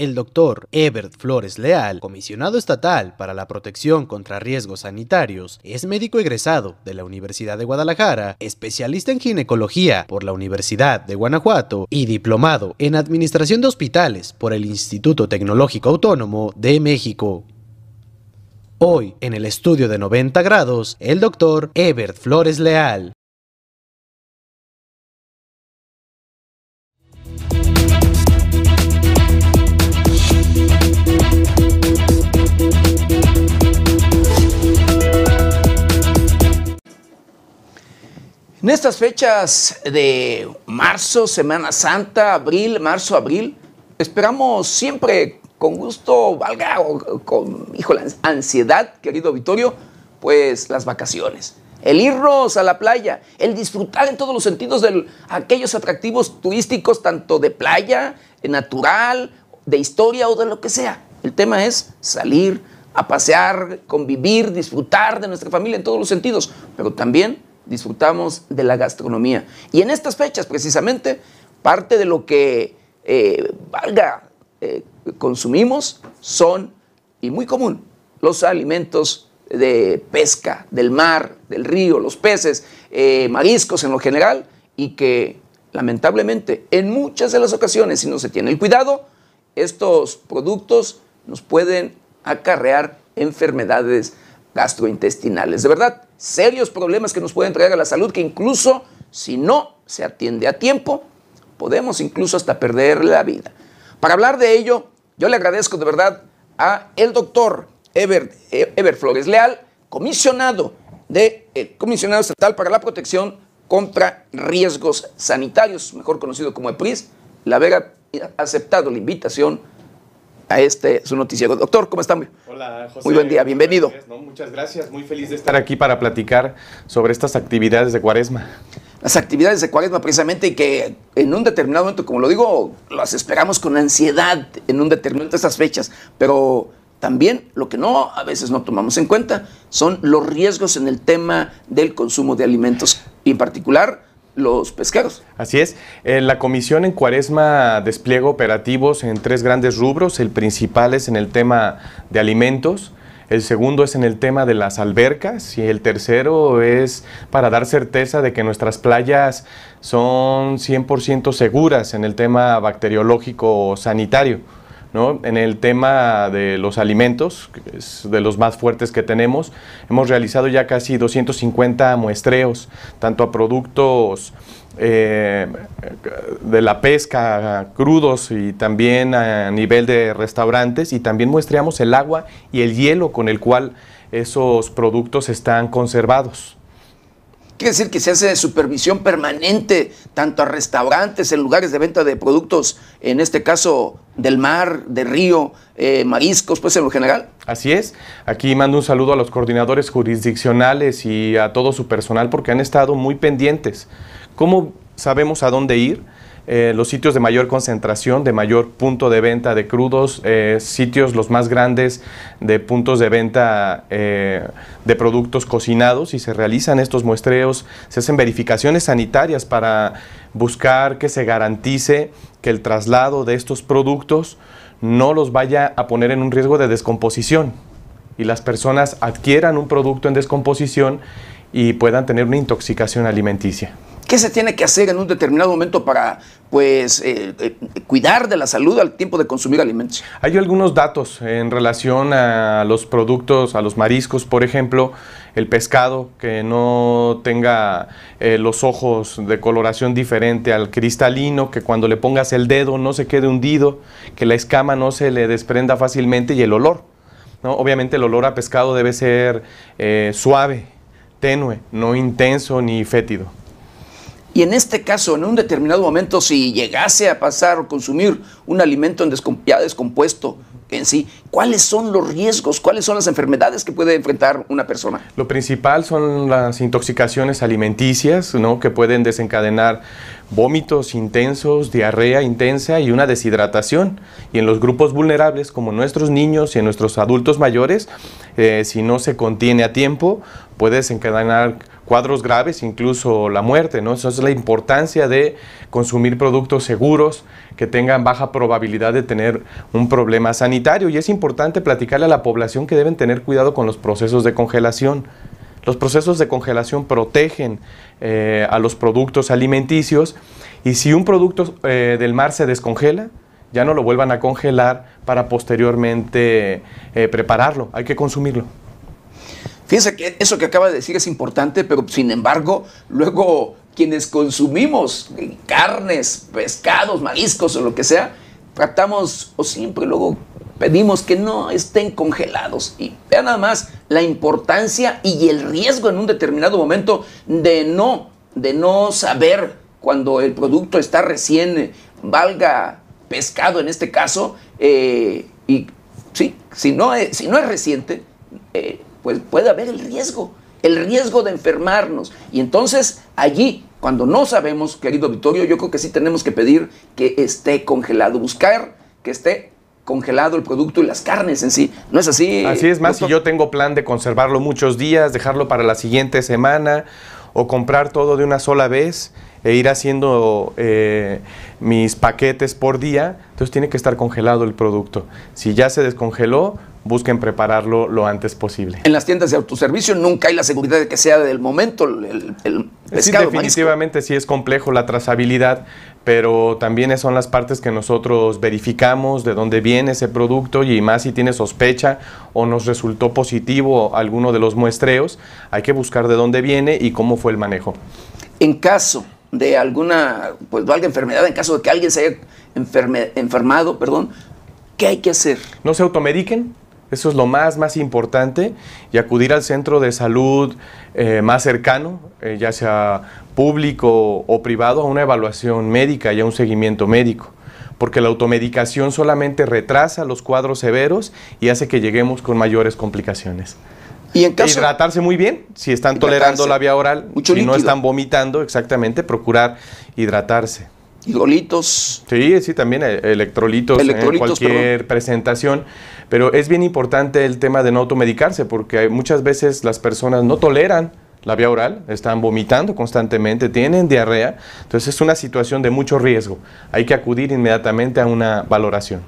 El doctor Ebert Flores Leal, comisionado estatal para la protección contra riesgos sanitarios, es médico egresado de la Universidad de Guadalajara, especialista en ginecología por la Universidad de Guanajuato y diplomado en administración de hospitales por el Instituto Tecnológico Autónomo de México. Hoy, en el estudio de 90 grados, el doctor Ebert Flores Leal. En estas fechas de marzo, Semana Santa, abril, marzo, abril, esperamos siempre con gusto, valga, con, híjole, ansiedad, querido Vittorio, pues las vacaciones. El irnos a la playa, el disfrutar en todos los sentidos de aquellos atractivos turísticos, tanto de playa, natural, de historia o de lo que sea. El tema es salir, a pasear, convivir, disfrutar de nuestra familia en todos los sentidos, pero también disfrutamos de la gastronomía. Y en estas fechas, precisamente, parte de lo que eh, valga eh, consumimos son, y muy común, los alimentos de pesca, del mar, del río, los peces, eh, mariscos en lo general, y que lamentablemente en muchas de las ocasiones, si no se tiene el cuidado, estos productos nos pueden acarrear enfermedades gastrointestinales. De verdad, serios problemas que nos pueden traer a la salud, que incluso si no se atiende a tiempo, podemos incluso hasta perder la vida. Para hablar de ello, yo le agradezco de verdad a el doctor Ever, Ever Flores Leal, comisionado de eh, comisionado estatal para la protección contra riesgos sanitarios, mejor conocido como EPRIS, la haber aceptado la invitación a este su noticiero. Doctor, ¿cómo están? Hola, José. Muy buen día, bienvenido. muchas gracias, muy feliz de estar aquí para platicar sobre estas actividades de Cuaresma. Las actividades de Cuaresma precisamente y que en un determinado momento, como lo digo, las esperamos con ansiedad en un determinado de estas fechas, pero también lo que no a veces no tomamos en cuenta son los riesgos en el tema del consumo de alimentos y en particular los pesqueros. Así es. Eh, la comisión en Cuaresma despliega operativos en tres grandes rubros. El principal es en el tema de alimentos. El segundo es en el tema de las albercas y el tercero es para dar certeza de que nuestras playas son 100% seguras en el tema bacteriológico sanitario. En el tema de los alimentos, que es de los más fuertes que tenemos, hemos realizado ya casi 250 muestreos, tanto a productos eh, de la pesca crudos y también a nivel de restaurantes y también muestreamos el agua y el hielo con el cual esos productos están conservados. Quiere decir que se hace supervisión permanente tanto a restaurantes, en lugares de venta de productos, en este caso del mar, de río, eh, mariscos, pues en lo general. Así es. Aquí mando un saludo a los coordinadores jurisdiccionales y a todo su personal porque han estado muy pendientes. ¿Cómo sabemos a dónde ir? Eh, los sitios de mayor concentración, de mayor punto de venta de crudos, eh, sitios los más grandes de puntos de venta eh, de productos cocinados y se realizan estos muestreos, se hacen verificaciones sanitarias para buscar que se garantice que el traslado de estos productos no los vaya a poner en un riesgo de descomposición y las personas adquieran un producto en descomposición y puedan tener una intoxicación alimenticia. ¿Qué se tiene que hacer en un determinado momento para pues, eh, eh, cuidar de la salud al tiempo de consumir alimentos? Hay algunos datos en relación a los productos, a los mariscos, por ejemplo, el pescado que no tenga eh, los ojos de coloración diferente al cristalino, que cuando le pongas el dedo no se quede hundido, que la escama no se le desprenda fácilmente y el olor. Obviamente el olor a pescado debe ser suave, tenue, no intenso ni fétido. Y en este caso, en un determinado momento, si llegase a pasar o consumir un alimento en ya descompuesto en sí, ¿cuáles son los riesgos? ¿Cuáles son las enfermedades que puede enfrentar una persona? Lo principal son las intoxicaciones alimenticias, ¿no? que pueden desencadenar vómitos intensos, diarrea intensa y una deshidratación. Y en los grupos vulnerables, como nuestros niños y en nuestros adultos mayores, eh, si no se contiene a tiempo, puede desencadenar cuadros graves, incluso la muerte, ¿no? Es la importancia de consumir productos seguros que tengan baja probabilidad de tener un problema sanitario y es importante platicarle a la población que deben tener cuidado con los procesos de congelación. Los procesos de congelación protegen eh, a los productos alimenticios y si un producto eh, del mar se descongela, ya no lo vuelvan a congelar para posteriormente eh, prepararlo, hay que consumirlo. Fíjense que eso que acaba de decir es importante, pero sin embargo, luego quienes consumimos carnes, pescados, mariscos o lo que sea, tratamos o siempre luego pedimos que no estén congelados. Y vean nada más la importancia y el riesgo en un determinado momento de no, de no saber cuando el producto está recién, valga pescado en este caso, eh, y sí, si no es, si no es reciente, eh, pues puede haber el riesgo, el riesgo de enfermarnos. Y entonces allí, cuando no sabemos, querido Vittorio, yo creo que sí tenemos que pedir que esté congelado, buscar que esté congelado el producto y las carnes en sí. ¿No es así? Así es más, si yo tengo plan de conservarlo muchos días, dejarlo para la siguiente semana o comprar todo de una sola vez e ir haciendo eh, mis paquetes por día, entonces tiene que estar congelado el producto. Si ya se descongeló, busquen prepararlo lo antes posible. En las tiendas de autoservicio nunca hay la seguridad de que sea del momento el, el pescado. Sí, definitivamente sí es complejo la trazabilidad, pero también son las partes que nosotros verificamos de dónde viene ese producto y más si tiene sospecha o nos resultó positivo alguno de los muestreos, hay que buscar de dónde viene y cómo fue el manejo. En caso de alguna, pues valga enfermedad, en caso de que alguien se haya enfermado, perdón, ¿qué hay que hacer? No se automediquen, eso es lo más, más importante, y acudir al centro de salud eh, más cercano, eh, ya sea público o privado, a una evaluación médica y a un seguimiento médico. Porque la automedicación solamente retrasa los cuadros severos y hace que lleguemos con mayores complicaciones. Y en caso, hidratarse muy bien, si están tolerando la vía oral, y no están vomitando, exactamente, procurar hidratarse. Hidrolitos. Sí, sí, también eh, electrolitos, en cualquier presentación. Pero es bien importante el tema de no automedicarse, porque muchas veces las personas no toleran la vía oral, están vomitando constantemente, tienen diarrea, entonces es una situación de mucho riesgo. Hay que acudir inmediatamente a una valoración.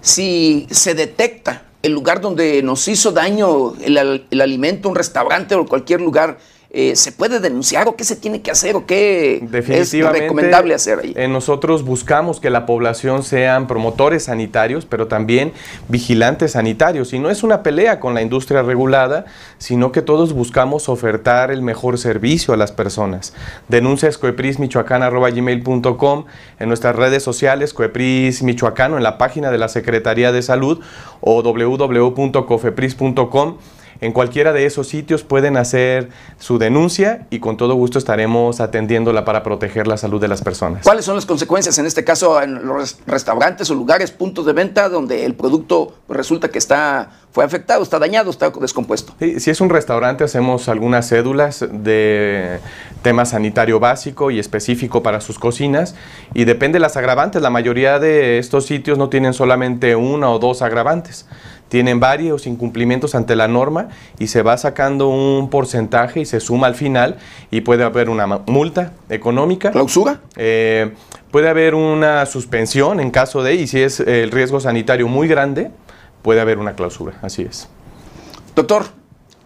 Si se detecta el lugar donde nos hizo daño el, el alimento, un restaurante o cualquier lugar, eh, ¿se puede denunciar o qué se tiene que hacer o qué es recomendable hacer ahí? nosotros buscamos que la población sean promotores sanitarios, pero también vigilantes sanitarios. Y no es una pelea con la industria regulada, sino que todos buscamos ofertar el mejor servicio a las personas. Denuncias coeprismichoacán.com, en nuestras redes sociales, Coepris Michoacano, en la página de la Secretaría de Salud o www.cofepris.com en cualquiera de esos sitios pueden hacer su denuncia y con todo gusto estaremos atendiéndola para proteger la salud de las personas. ¿Cuáles son las consecuencias en este caso en los restaurantes o lugares, puntos de venta donde el producto resulta que está fue afectado, está dañado, está descompuesto? si es un restaurante hacemos algunas cédulas de tema sanitario básico y específico para sus cocinas y depende de las agravantes. La mayoría de estos sitios no tienen solamente una o dos agravantes tienen varios incumplimientos ante la norma y se va sacando un porcentaje y se suma al final y puede haber una multa económica. ¿Clausura? Eh, puede haber una suspensión en caso de, y si es el riesgo sanitario muy grande, puede haber una clausura, así es. Doctor,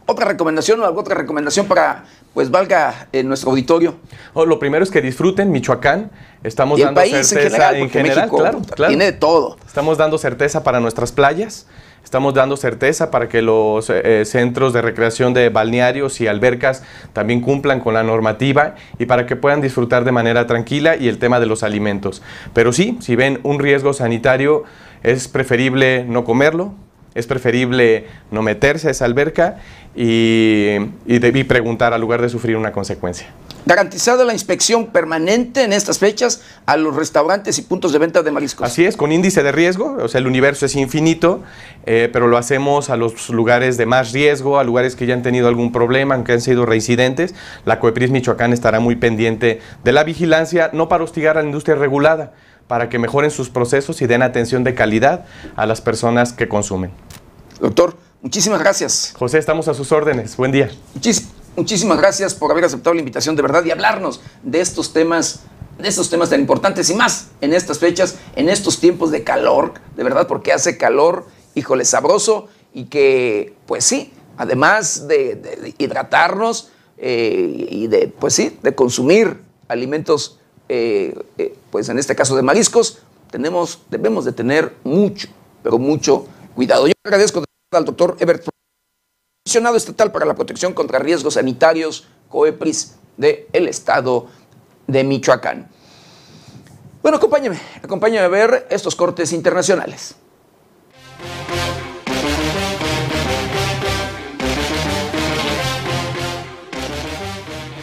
¿otra recomendación o alguna otra recomendación para, pues valga en nuestro auditorio? Oh, lo primero es que disfruten Michoacán. Estamos dando certeza en general, claro, Tiene de todo. Estamos dando certeza para nuestras playas. Estamos dando certeza para que los eh, centros de recreación de balnearios y albercas también cumplan con la normativa y para que puedan disfrutar de manera tranquila y el tema de los alimentos. Pero sí, si ven un riesgo sanitario, es preferible no comerlo, es preferible no meterse a esa alberca y, y, preguntar al lugar de sufrir una consecuencia garantizada la inspección permanente en estas fechas a los restaurantes y puntos de venta de mariscos. Así es, con índice de riesgo, o sea, el universo es infinito, eh, pero lo hacemos a los lugares de más riesgo, a lugares que ya han tenido algún problema, aunque han sido reincidentes. La COEPRIS Michoacán estará muy pendiente de la vigilancia, no para hostigar a la industria regulada, para que mejoren sus procesos y den atención de calidad a las personas que consumen. Doctor, muchísimas gracias. José, estamos a sus órdenes. Buen día. Muchísimas Muchísimas gracias por haber aceptado la invitación de verdad y hablarnos de estos temas, de estos temas tan importantes y más en estas fechas, en estos tiempos de calor, de verdad, porque hace calor, híjole, sabroso y que, pues sí, además de, hidratarnos eh, y de, pues sí, de consumir alimentos, eh, eh, pues en este caso de mariscos, tenemos, debemos de tener mucho, pero mucho cuidado. Yo agradezco al doctor Ebert Comisionado Estatal para la Protección contra Riesgos Sanitarios, COEPRIS, del Estado de Michoacán. Bueno, acompáñame, acompáñame a ver estos cortes internacionales.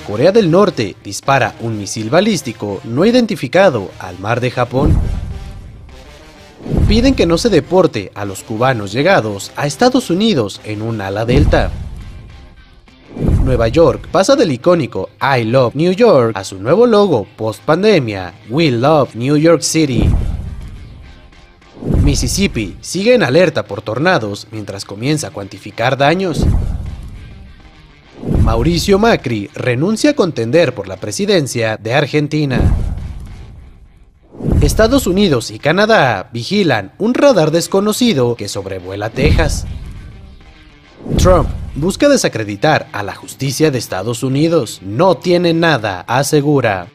Corea del Norte dispara un misil balístico no identificado al mar de Japón piden que no se deporte a los cubanos llegados a Estados Unidos en un ala delta. Nueva York pasa del icónico I Love New York a su nuevo logo post pandemia We Love New York City. Mississippi sigue en alerta por tornados mientras comienza a cuantificar daños. Mauricio Macri renuncia a contender por la presidencia de Argentina. Estados Unidos y Canadá vigilan un radar desconocido que sobrevuela Texas. Trump busca desacreditar a la justicia de Estados Unidos. No tiene nada, asegura.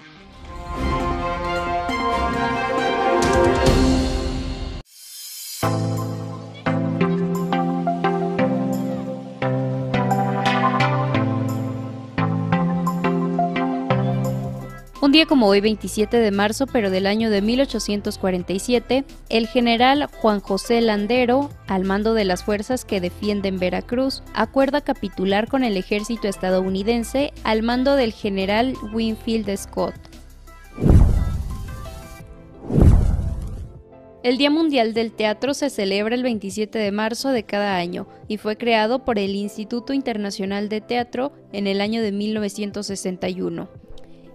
Un día como hoy, 27 de marzo, pero del año de 1847, el general Juan José Landero, al mando de las fuerzas que defienden Veracruz, acuerda capitular con el ejército estadounidense al mando del general Winfield Scott. El Día Mundial del Teatro se celebra el 27 de marzo de cada año y fue creado por el Instituto Internacional de Teatro en el año de 1961.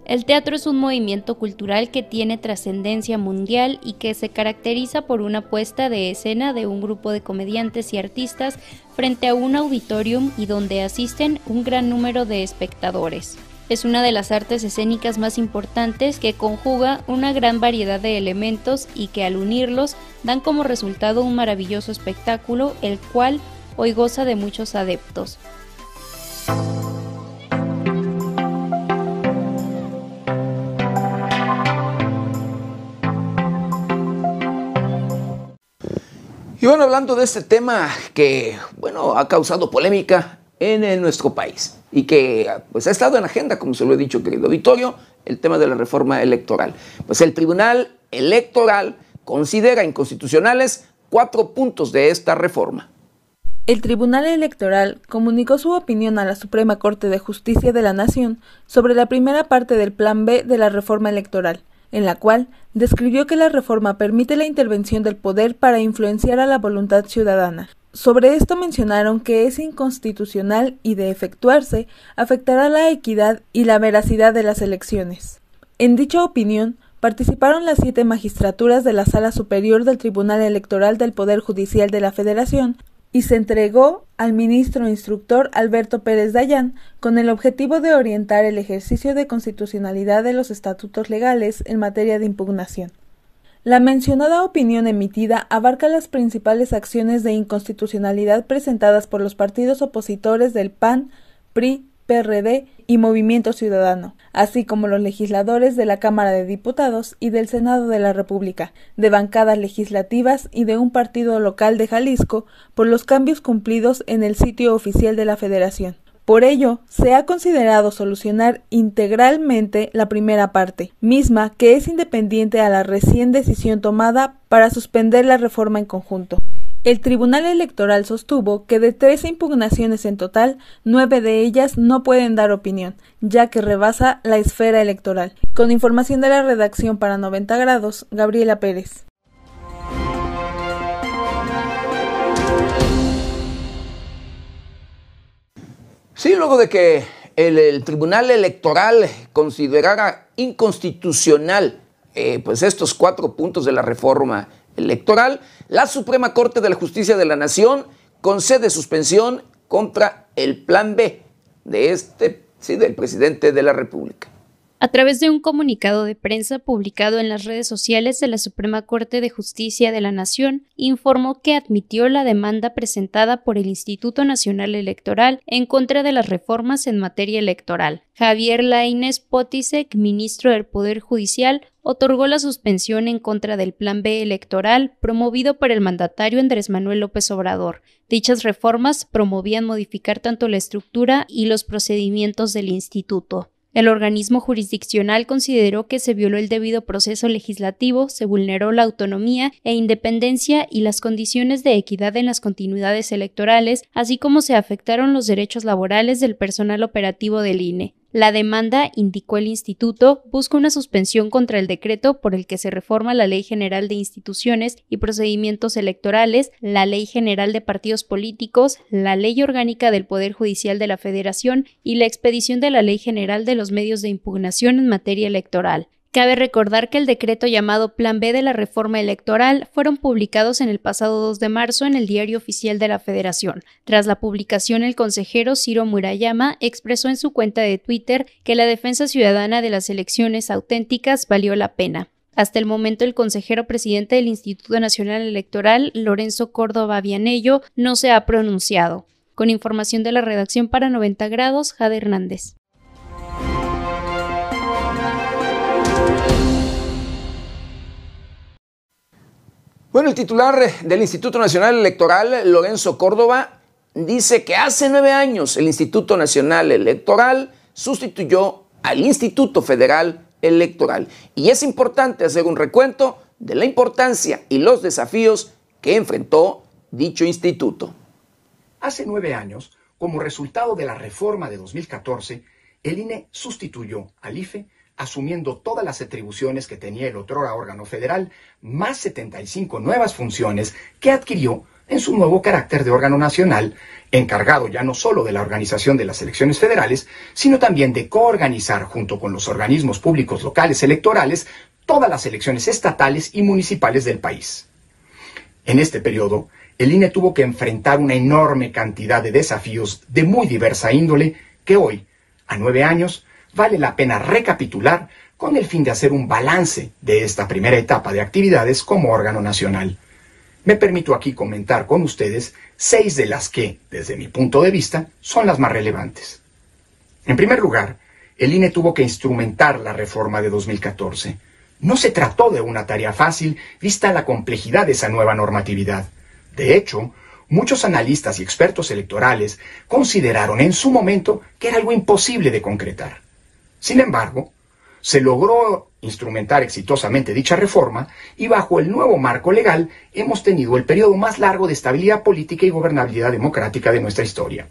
El teatro es un movimiento cultural que tiene trascendencia mundial y que se caracteriza por una puesta de escena de un grupo de comediantes y artistas frente a un auditorium y donde asisten un gran número de espectadores. Es una de las artes escénicas más importantes que conjuga una gran variedad de elementos y que al unirlos dan como resultado un maravilloso espectáculo, el cual hoy goza de muchos adeptos. Y bueno, hablando de este tema que, bueno, ha causado polémica en, nuestro país y que pues, ha estado en agenda, como se lo he dicho, querido auditorio, el tema de la reforma electoral. Pues el Tribunal Electoral considera inconstitucionales cuatro puntos de esta reforma. El Tribunal Electoral comunicó su opinión a la Suprema Corte de Justicia de la Nación sobre la primera parte del Plan B de la reforma electoral, en la cual describió que la reforma permite la intervención del poder para influenciar a la voluntad ciudadana. Sobre esto mencionaron que es inconstitucional y de efectuarse afectará la equidad y la veracidad de las elecciones. En dicha opinión participaron las siete magistraturas de la Sala Superior del Tribunal Electoral del Poder Judicial de la Federación, y se entregó al ministro instructor Alberto Pérez Dayán con el objetivo de orientar el ejercicio de constitucionalidad de los estatutos legales en materia de impugnación. La mencionada opinión emitida abarca las principales acciones de inconstitucionalidad presentadas por los partidos opositores del PAN, PRI, PRD y Movimiento Ciudadano, así como los legisladores de la Cámara de Diputados y del Senado de la República, de bancadas legislativas y de un partido local de Jalisco por los cambios cumplidos en el sitio oficial de la Federación. Por ello, se ha considerado solucionar integralmente la primera parte, misma que es independiente a la recién decisión tomada para suspender la reforma en conjunto. El Tribunal Electoral sostuvo que de 13 impugnaciones en total, nueve de ellas no pueden dar opinión, ya que rebasa la esfera electoral. Con información de la redacción para 90 grados, Gabriela Pérez. Sí, luego de que el, Tribunal Electoral considerara inconstitucional eh, pues estos cuatro puntos de la reforma electoral, la Suprema Corte de la Justicia de la Nación concede suspensión contra el plan B de este, sí, del presidente de la República. A través de un comunicado de prensa publicado en las redes sociales de la Suprema Corte de Justicia de la Nación, informó que admitió la demanda presentada por el Instituto Nacional Electoral en contra de las reformas en materia electoral. Javier Lainez Potisek, ministro del Poder Judicial, otorgó la suspensión en contra del Plan B electoral promovido por el mandatario Andrés Manuel López Obrador. Dichas reformas promovían modificar tanto la estructura y los procedimientos del instituto. El organismo jurisdiccional consideró que se violó el debido proceso legislativo, se vulneró la autonomía e independencia y las condiciones de equidad en las continuidades electorales, así como se afectaron los derechos laborales del personal operativo del INE. La demanda, indicó el instituto, busca una suspensión contra el decreto por el que se reforma la Ley General de Instituciones y Procedimientos Electorales, la Ley General de Partidos Políticos, la Ley Orgánica del Poder Judicial de la Federación y la expedición de la Ley General de los Medios de Impugnación en materia electoral. Cabe recordar que el decreto llamado Plan B de la reforma electoral fueron publicados en el pasado 2 de marzo en el Diario Oficial de la Federación. Tras la publicación, el consejero Ciro Murayama expresó en su cuenta de Twitter que la defensa ciudadana de las elecciones auténticas valió la pena. Hasta el momento, el consejero presidente del Instituto Nacional Electoral, Lorenzo Córdoba Vianello, no se ha pronunciado. Con información de la redacción para 90 grados, Jade Hernández. Bueno, el titular del Instituto Nacional Electoral, Lorenzo Córdoba, dice que hace nueve años el Instituto Nacional Electoral sustituyó al Instituto Federal Electoral. Y es importante hacer un recuento de la importancia y los desafíos que enfrentó dicho instituto. Hace nueve años, como resultado de la reforma de 2014, el INE sustituyó al IFE asumiendo todas las atribuciones que tenía el otro órgano federal, más 75 nuevas funciones que adquirió en su nuevo carácter de órgano nacional, encargado ya no solo de la organización de las elecciones federales, sino también de coorganizar junto con los organismos públicos locales electorales todas las elecciones estatales y municipales del país. En este periodo, el INE tuvo que enfrentar una enorme cantidad de desafíos de muy diversa índole que hoy, a nueve años, vale la pena recapitular con el fin de hacer un balance de esta primera etapa de actividades como órgano nacional. Me permito aquí comentar con ustedes seis de las que, desde mi punto de vista, son las más relevantes. En primer lugar, el INE tuvo que instrumentar la reforma de 2014. No se trató de una tarea fácil vista la complejidad de esa nueva normatividad. De hecho, muchos analistas y expertos electorales consideraron en su momento que era algo imposible de concretar. Sin embargo, se logró instrumentar exitosamente dicha reforma y bajo el nuevo marco legal hemos tenido el periodo más largo de estabilidad política y gobernabilidad democrática de nuestra historia.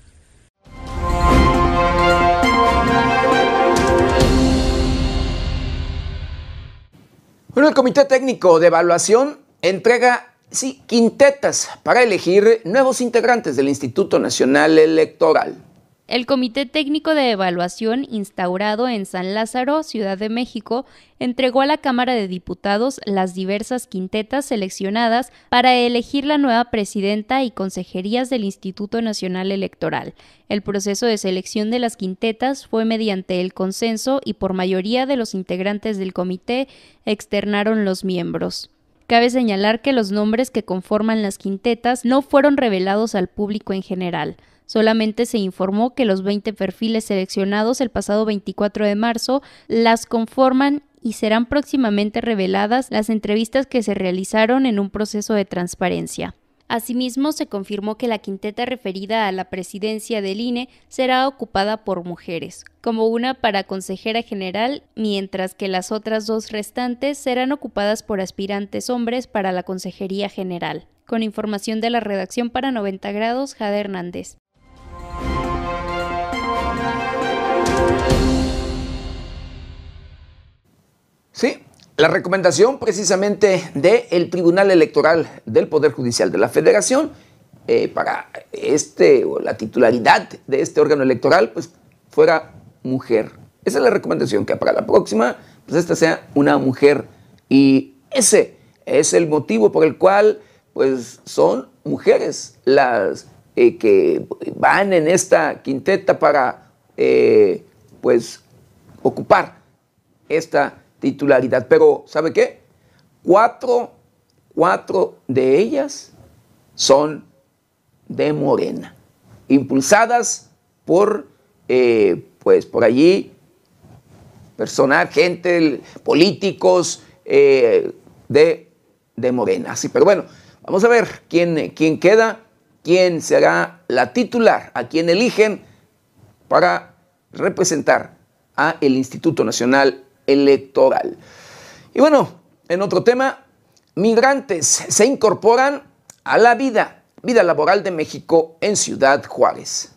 Bueno, el Comité Técnico de Evaluación entrega, sí, quintetas para elegir nuevos integrantes del Instituto Nacional Electoral. El Comité Técnico de Evaluación, instaurado en San Lázaro, Ciudad de México, entregó a la Cámara de Diputados las diversas quintetas seleccionadas para elegir la nueva presidenta y consejerías del Instituto Nacional Electoral. El proceso de selección de las quintetas fue mediante el consenso y por mayoría de los integrantes del comité externaron los miembros. Cabe señalar que los nombres que conforman las quintetas no fueron revelados al público en general. Solamente se informó que los 20 perfiles seleccionados el pasado 24 de marzo las conforman y serán próximamente reveladas las entrevistas que se realizaron en un proceso de transparencia. Asimismo, se confirmó que la quinteta referida a la presidencia del INE será ocupada por mujeres, como una para consejera general, mientras que las otras dos restantes serán ocupadas por aspirantes hombres para la consejería general. Con información de la redacción para 90 grados, Jade Hernández. Sí, la recomendación precisamente del Tribunal Electoral del Poder Judicial de la Federación eh, para este o la titularidad de este órgano electoral pues fuera mujer. Esa es la recomendación que para la próxima pues esta sea una mujer y ese es el motivo por el cual pues son mujeres las eh, que van en esta quinteta para eh, pues ocupar esta titularidad. Pero, ¿sabe qué? Cuatro, cuatro de ellas son de Morena, impulsadas por, eh, pues, por allí, personal, gente, políticos de, de Morena. Sí, pero bueno, vamos a ver quién, quién queda, quién será la titular, a quién eligen para representar a el Instituto Nacional electoral. Y bueno, en otro tema, migrantes se incorporan a la vida, vida laboral de México en Ciudad Juárez.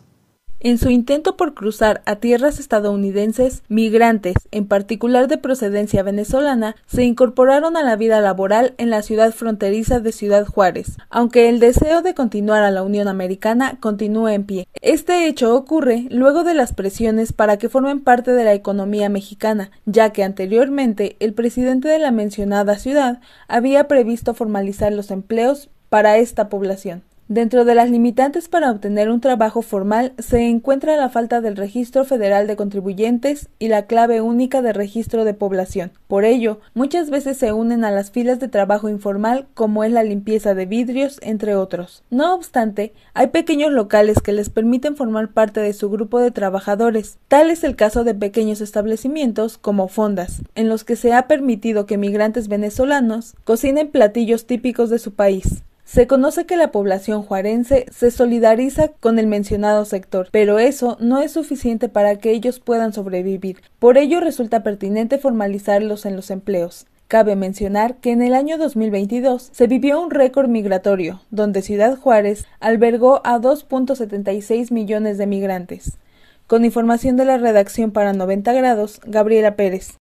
En su intento por cruzar a tierras estadounidenses, migrantes, en particular de procedencia venezolana, se incorporaron a la vida laboral en la ciudad fronteriza de Ciudad Juárez, aunque el deseo de continuar a la Unión Americana continúa en pie. Este hecho ocurre luego de las presiones para que formen parte de la economía mexicana, ya que anteriormente el presidente de la mencionada ciudad había previsto formalizar los empleos para esta población. Dentro de las limitantes para obtener un trabajo formal se encuentra la falta del registro federal de contribuyentes y la clave única de registro de población. Por ello, muchas veces se unen a las filas de trabajo informal como es la limpieza de vidrios, entre otros. No obstante, hay pequeños locales que les permiten formar parte de su grupo de trabajadores. Tal es el caso de pequeños establecimientos como fondas, en los que se ha permitido que migrantes venezolanos cocinen platillos típicos de su país. Se conoce que la población juarense se solidariza con el mencionado sector, pero eso no es suficiente para que ellos puedan sobrevivir. Por ello resulta pertinente formalizarlos en los empleos. Cabe mencionar que en el año 2022 se vivió un récord migratorio, donde Ciudad Juárez albergó a 2.76 millones de migrantes. Con información de la redacción para 90 grados, Gabriela Pérez.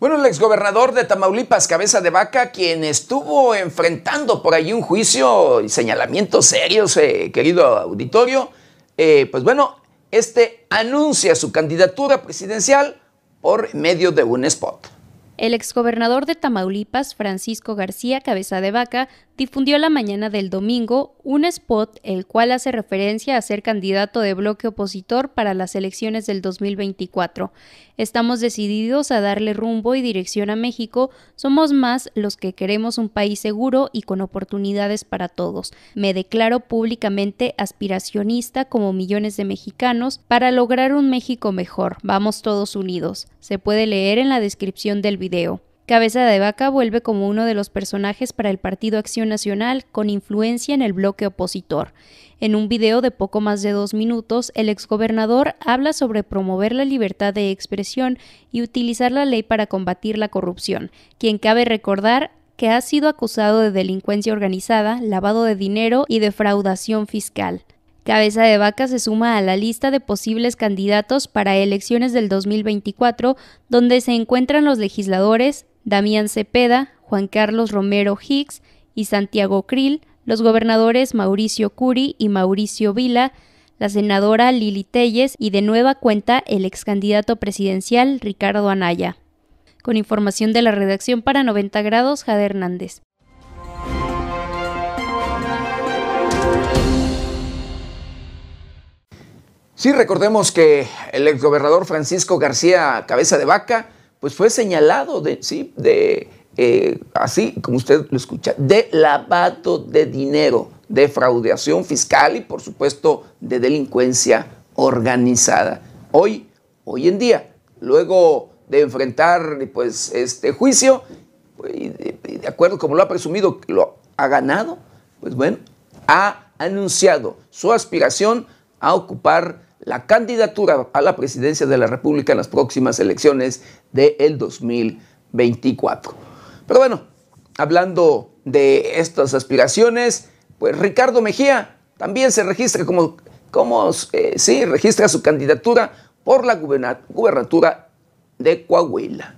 Bueno, el exgobernador de Tamaulipas, Cabeza de Vaca, quien estuvo enfrentando por allí un juicio y señalamientos serios, eh, querido auditorio, eh, pues bueno, este anuncia su candidatura presidencial por medio de un spot. El exgobernador de Tamaulipas, Francisco García Cabeza de Vaca, difundió la mañana del domingo un spot el cual hace referencia a ser candidato de bloque opositor para las elecciones del 2024. Estamos decididos a darle rumbo y dirección a México, somos más los que queremos un país seguro y con oportunidades para todos. Me declaro públicamente aspiracionista como millones de mexicanos para lograr un México mejor. Vamos todos unidos. Se puede leer en la descripción del video. Cabeza de Vaca vuelve como uno de los personajes para el Partido Acción Nacional con influencia en el bloque opositor. En un video de poco más de dos minutos, el exgobernador habla sobre promover la libertad de expresión y utilizar la ley para combatir la corrupción, quien cabe recordar que ha sido acusado de delincuencia organizada, lavado de dinero y defraudación fiscal. Cabeza de Vaca se suma a la lista de posibles candidatos para elecciones del 2024, donde se encuentran los legisladores Damián Cepeda, Juan Carlos Romero Hicks y Santiago Krill, los gobernadores Mauricio Curi y Mauricio Vila, la senadora Lili Telles y de nueva cuenta el ex candidato presidencial Ricardo Anaya. Con información de la redacción para 90 grados, Jade Hernández. Sí, recordemos que el exgobernador Francisco García Cabeza de Vaca pues fue señalado de, ¿sí? de eh, así como usted lo escucha, de lavado de dinero, de fraudeación fiscal y por supuesto de delincuencia organizada. Hoy, hoy en día, luego de enfrentar pues, este juicio, de, de acuerdo como lo ha presumido, lo ha ganado, pues bueno, ha anunciado su aspiración a ocupar la candidatura a la presidencia de la República en las próximas elecciones del 2024. Pero bueno, hablando de estas aspiraciones, pues Ricardo Mejía también se registra como, como eh, sí, registra su candidatura por la gubernatura de Coahuila.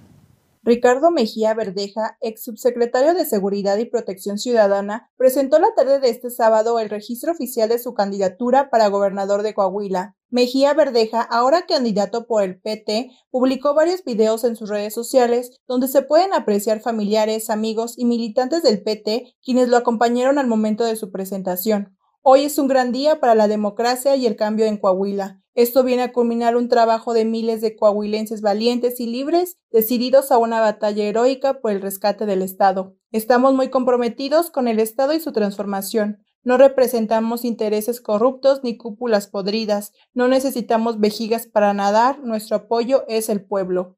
Ricardo Mejía Verdeja, ex subsecretario de Seguridad y Protección Ciudadana, presentó la tarde de este sábado el registro oficial de su candidatura para gobernador de Coahuila. Mejía Verdeja, ahora candidato por el PT, publicó varios videos en sus redes sociales donde se pueden apreciar familiares, amigos y militantes del PT quienes lo acompañaron al momento de su presentación. Hoy es un gran día para la democracia y el cambio en Coahuila. Esto viene a culminar un trabajo de miles de coahuilenses valientes y libres, decididos a una batalla heroica por el rescate del Estado. Estamos muy comprometidos con el Estado y su transformación. No representamos intereses corruptos ni cúpulas podridas. No necesitamos vejigas para nadar. Nuestro apoyo es el pueblo.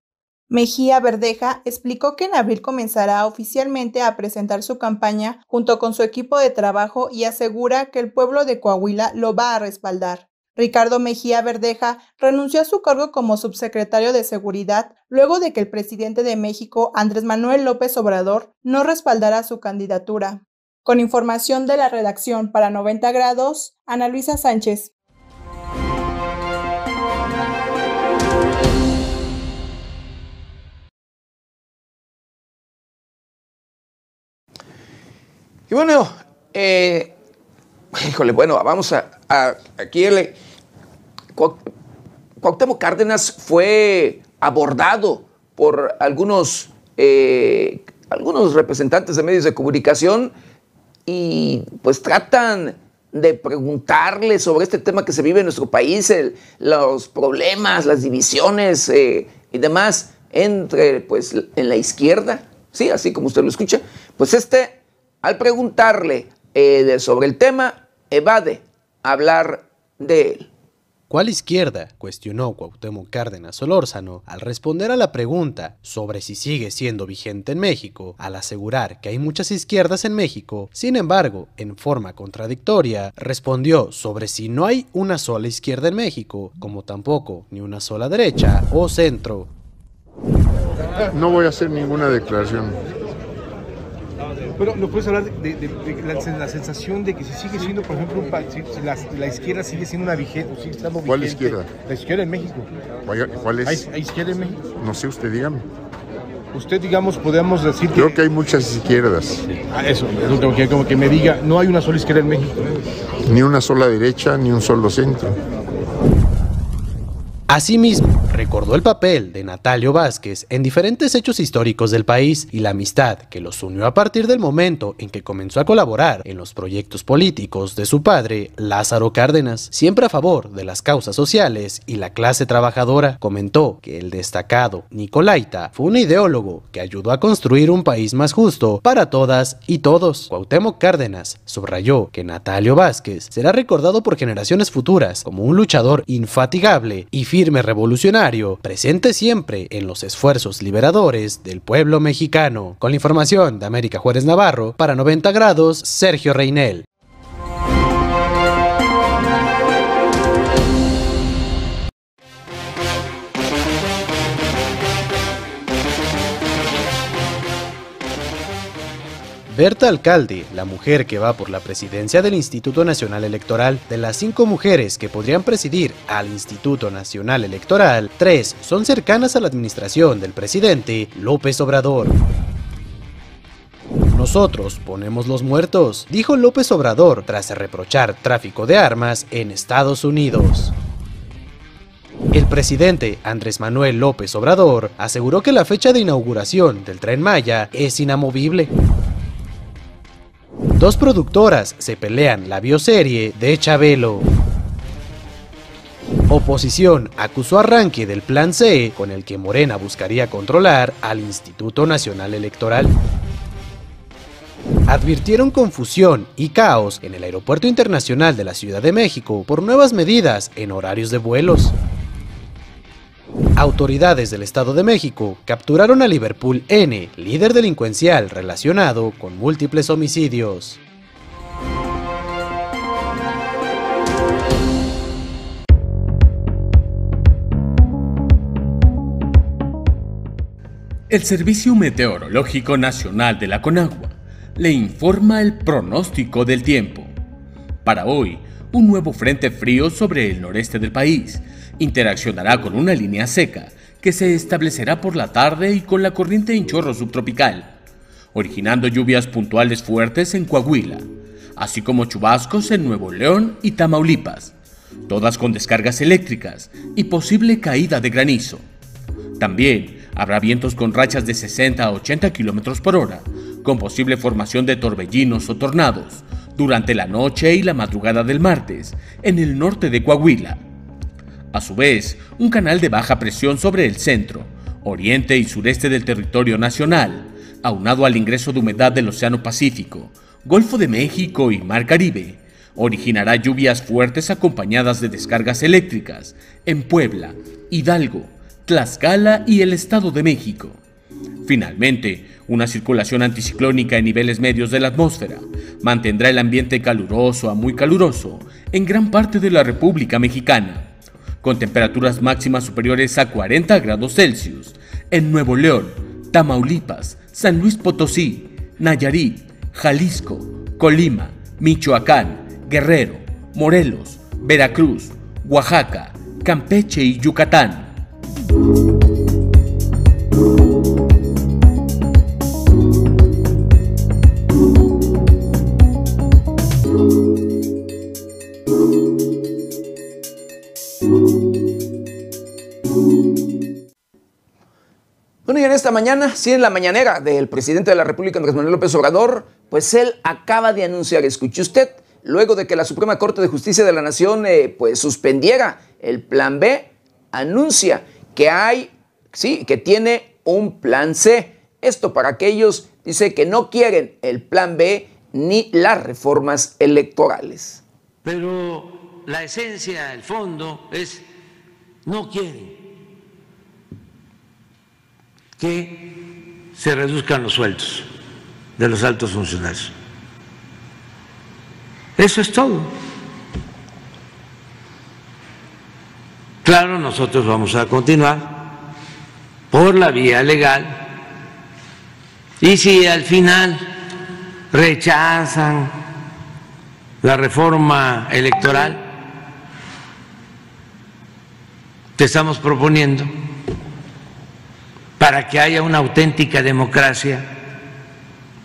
Mejía Verdeja explicó que en abril comenzará oficialmente a presentar su campaña junto con su equipo de trabajo y asegura que el pueblo de Coahuila lo va a respaldar. Ricardo Mejía Verdeja renunció a su cargo como subsecretario de Seguridad luego de que el presidente de México, Andrés Manuel López Obrador, no respaldara su candidatura. Con información de la redacción para 90 grados, Ana Luisa Sánchez. Y bueno, eh, híjole, bueno, vamos a, aquí el Cuauhtémoc Cárdenas fue abordado por algunos, eh, algunos representantes de medios de comunicación y pues tratan de preguntarle sobre este tema que se vive en nuestro país, los problemas, las divisiones eh, y demás entre pues en la izquierda, sí, así como usted lo escucha, pues este al preguntarle eh, sobre el tema, evade hablar de él. ¿Cuál izquierda? cuestionó Cuauhtémoc Cárdenas Solórzano al responder a la pregunta sobre si sigue siendo vigente en México, al asegurar que hay muchas izquierdas en México. Sin embargo, en forma contradictoria, respondió sobre si no hay una sola izquierda en México, como tampoco ni una sola derecha o centro. No voy a hacer ninguna declaración pero ¿no puedes hablar de, la, sensación de que si sigue siendo, por ejemplo, si, la, izquierda sigue siendo una vigente, sigue estando vigente? ¿Cuál izquierda? La izquierda en México. ¿Cuál es? ¿Hay, izquierda en México? No sé, usted dígame. Usted, digamos, podemos decir que... Creo que hay muchas izquierdas. Ah, eso, es lo que como que me diga, no hay una sola izquierda en México. Ni una sola derecha, ni un solo centro. Asimismo, recordó el papel de Natalio Vázquez en diferentes hechos históricos del país y la amistad que los unió a partir del momento en que comenzó a colaborar en los proyectos políticos de su padre, Lázaro Cárdenas, siempre a favor de las causas sociales y la clase trabajadora. Comentó que el destacado Nicolaita fue un ideólogo que ayudó a construir un país más justo para todas y todos. Cuauhtémoc Cárdenas subrayó que Natalio Vázquez será recordado por generaciones futuras como un luchador infatigable y firme firme presente siempre en los esfuerzos liberadores del pueblo mexicano. Con la información de América Juárez Navarro, para 90 grados, Sergio Reinel. Berta Alcalde, la mujer que va por la presidencia del Instituto Nacional Electoral, de las cinco mujeres que podrían presidir al Instituto Nacional Electoral, tres son cercanas a la administración del presidente López Obrador. Nosotros ponemos los muertos, dijo López Obrador tras reprochar tráfico de armas en Estados Unidos. El presidente Andrés Manuel López Obrador aseguró que la fecha de inauguración del tren Maya es inamovible. Dos productoras se pelean la bioserie de Chabelo. Oposición acusó arranque del Plan C con el que Morena buscaría controlar al Instituto Nacional Electoral. Advirtieron confusión y caos en el Aeropuerto Internacional de la Ciudad de México por nuevas medidas en horarios de vuelos. Autoridades del Estado de México capturaron a Liverpool N, líder delincuencial relacionado con múltiples homicidios. El Servicio Meteorológico Nacional de la Conagua le informa el pronóstico del tiempo. Para hoy, un nuevo frente frío sobre el noreste del país interaccionará con una línea seca que se establecerá por la tarde y con la corriente en chorro subtropical, originando lluvias puntuales fuertes en Coahuila, así como chubascos en Nuevo León y Tamaulipas, todas con descargas eléctricas y posible caída de granizo. También habrá vientos con rachas de 60 a 80 km por hora, con posible formación de torbellinos o tornados durante la noche y la madrugada del martes en el norte de Coahuila a su vez, un canal de baja presión sobre el centro, oriente y sureste del territorio nacional, aunado al ingreso de humedad del Océano Pacífico, Golfo de México y Mar Caribe, originará lluvias fuertes acompañadas de descargas eléctricas en Puebla, Hidalgo, Tlaxcala y el Estado de México. Finalmente, una circulación anticiclónica en niveles medios de la atmósfera mantendrá el ambiente caluroso a muy caluroso en gran parte de la República Mexicana, con temperaturas máximas superiores a 40 grados Celsius en Nuevo León, Tamaulipas, San Luis Potosí, Nayarit, Jalisco, Colima, Michoacán, Guerrero, Morelos, Veracruz, Oaxaca, Campeche y Yucatán. Mañana, sí, en la mañanera del presidente de la República, Andrés Manuel López Obrador, pues él acaba de anunciar, escuche usted, luego de que la Suprema Corte de Justicia de la Nación eh, pues suspendiera el plan B, anuncia que hay, sí, que tiene un plan C. Esto para aquellos, dice, que no quieren el plan B ni las reformas electorales. Pero la esencia, el fondo es, no quieren que se reduzcan los sueldos de los altos funcionarios. Eso es todo. Claro, nosotros vamos a continuar por la vía legal y si al final rechazan la reforma electoral que estamos proponiendo para que haya una auténtica democracia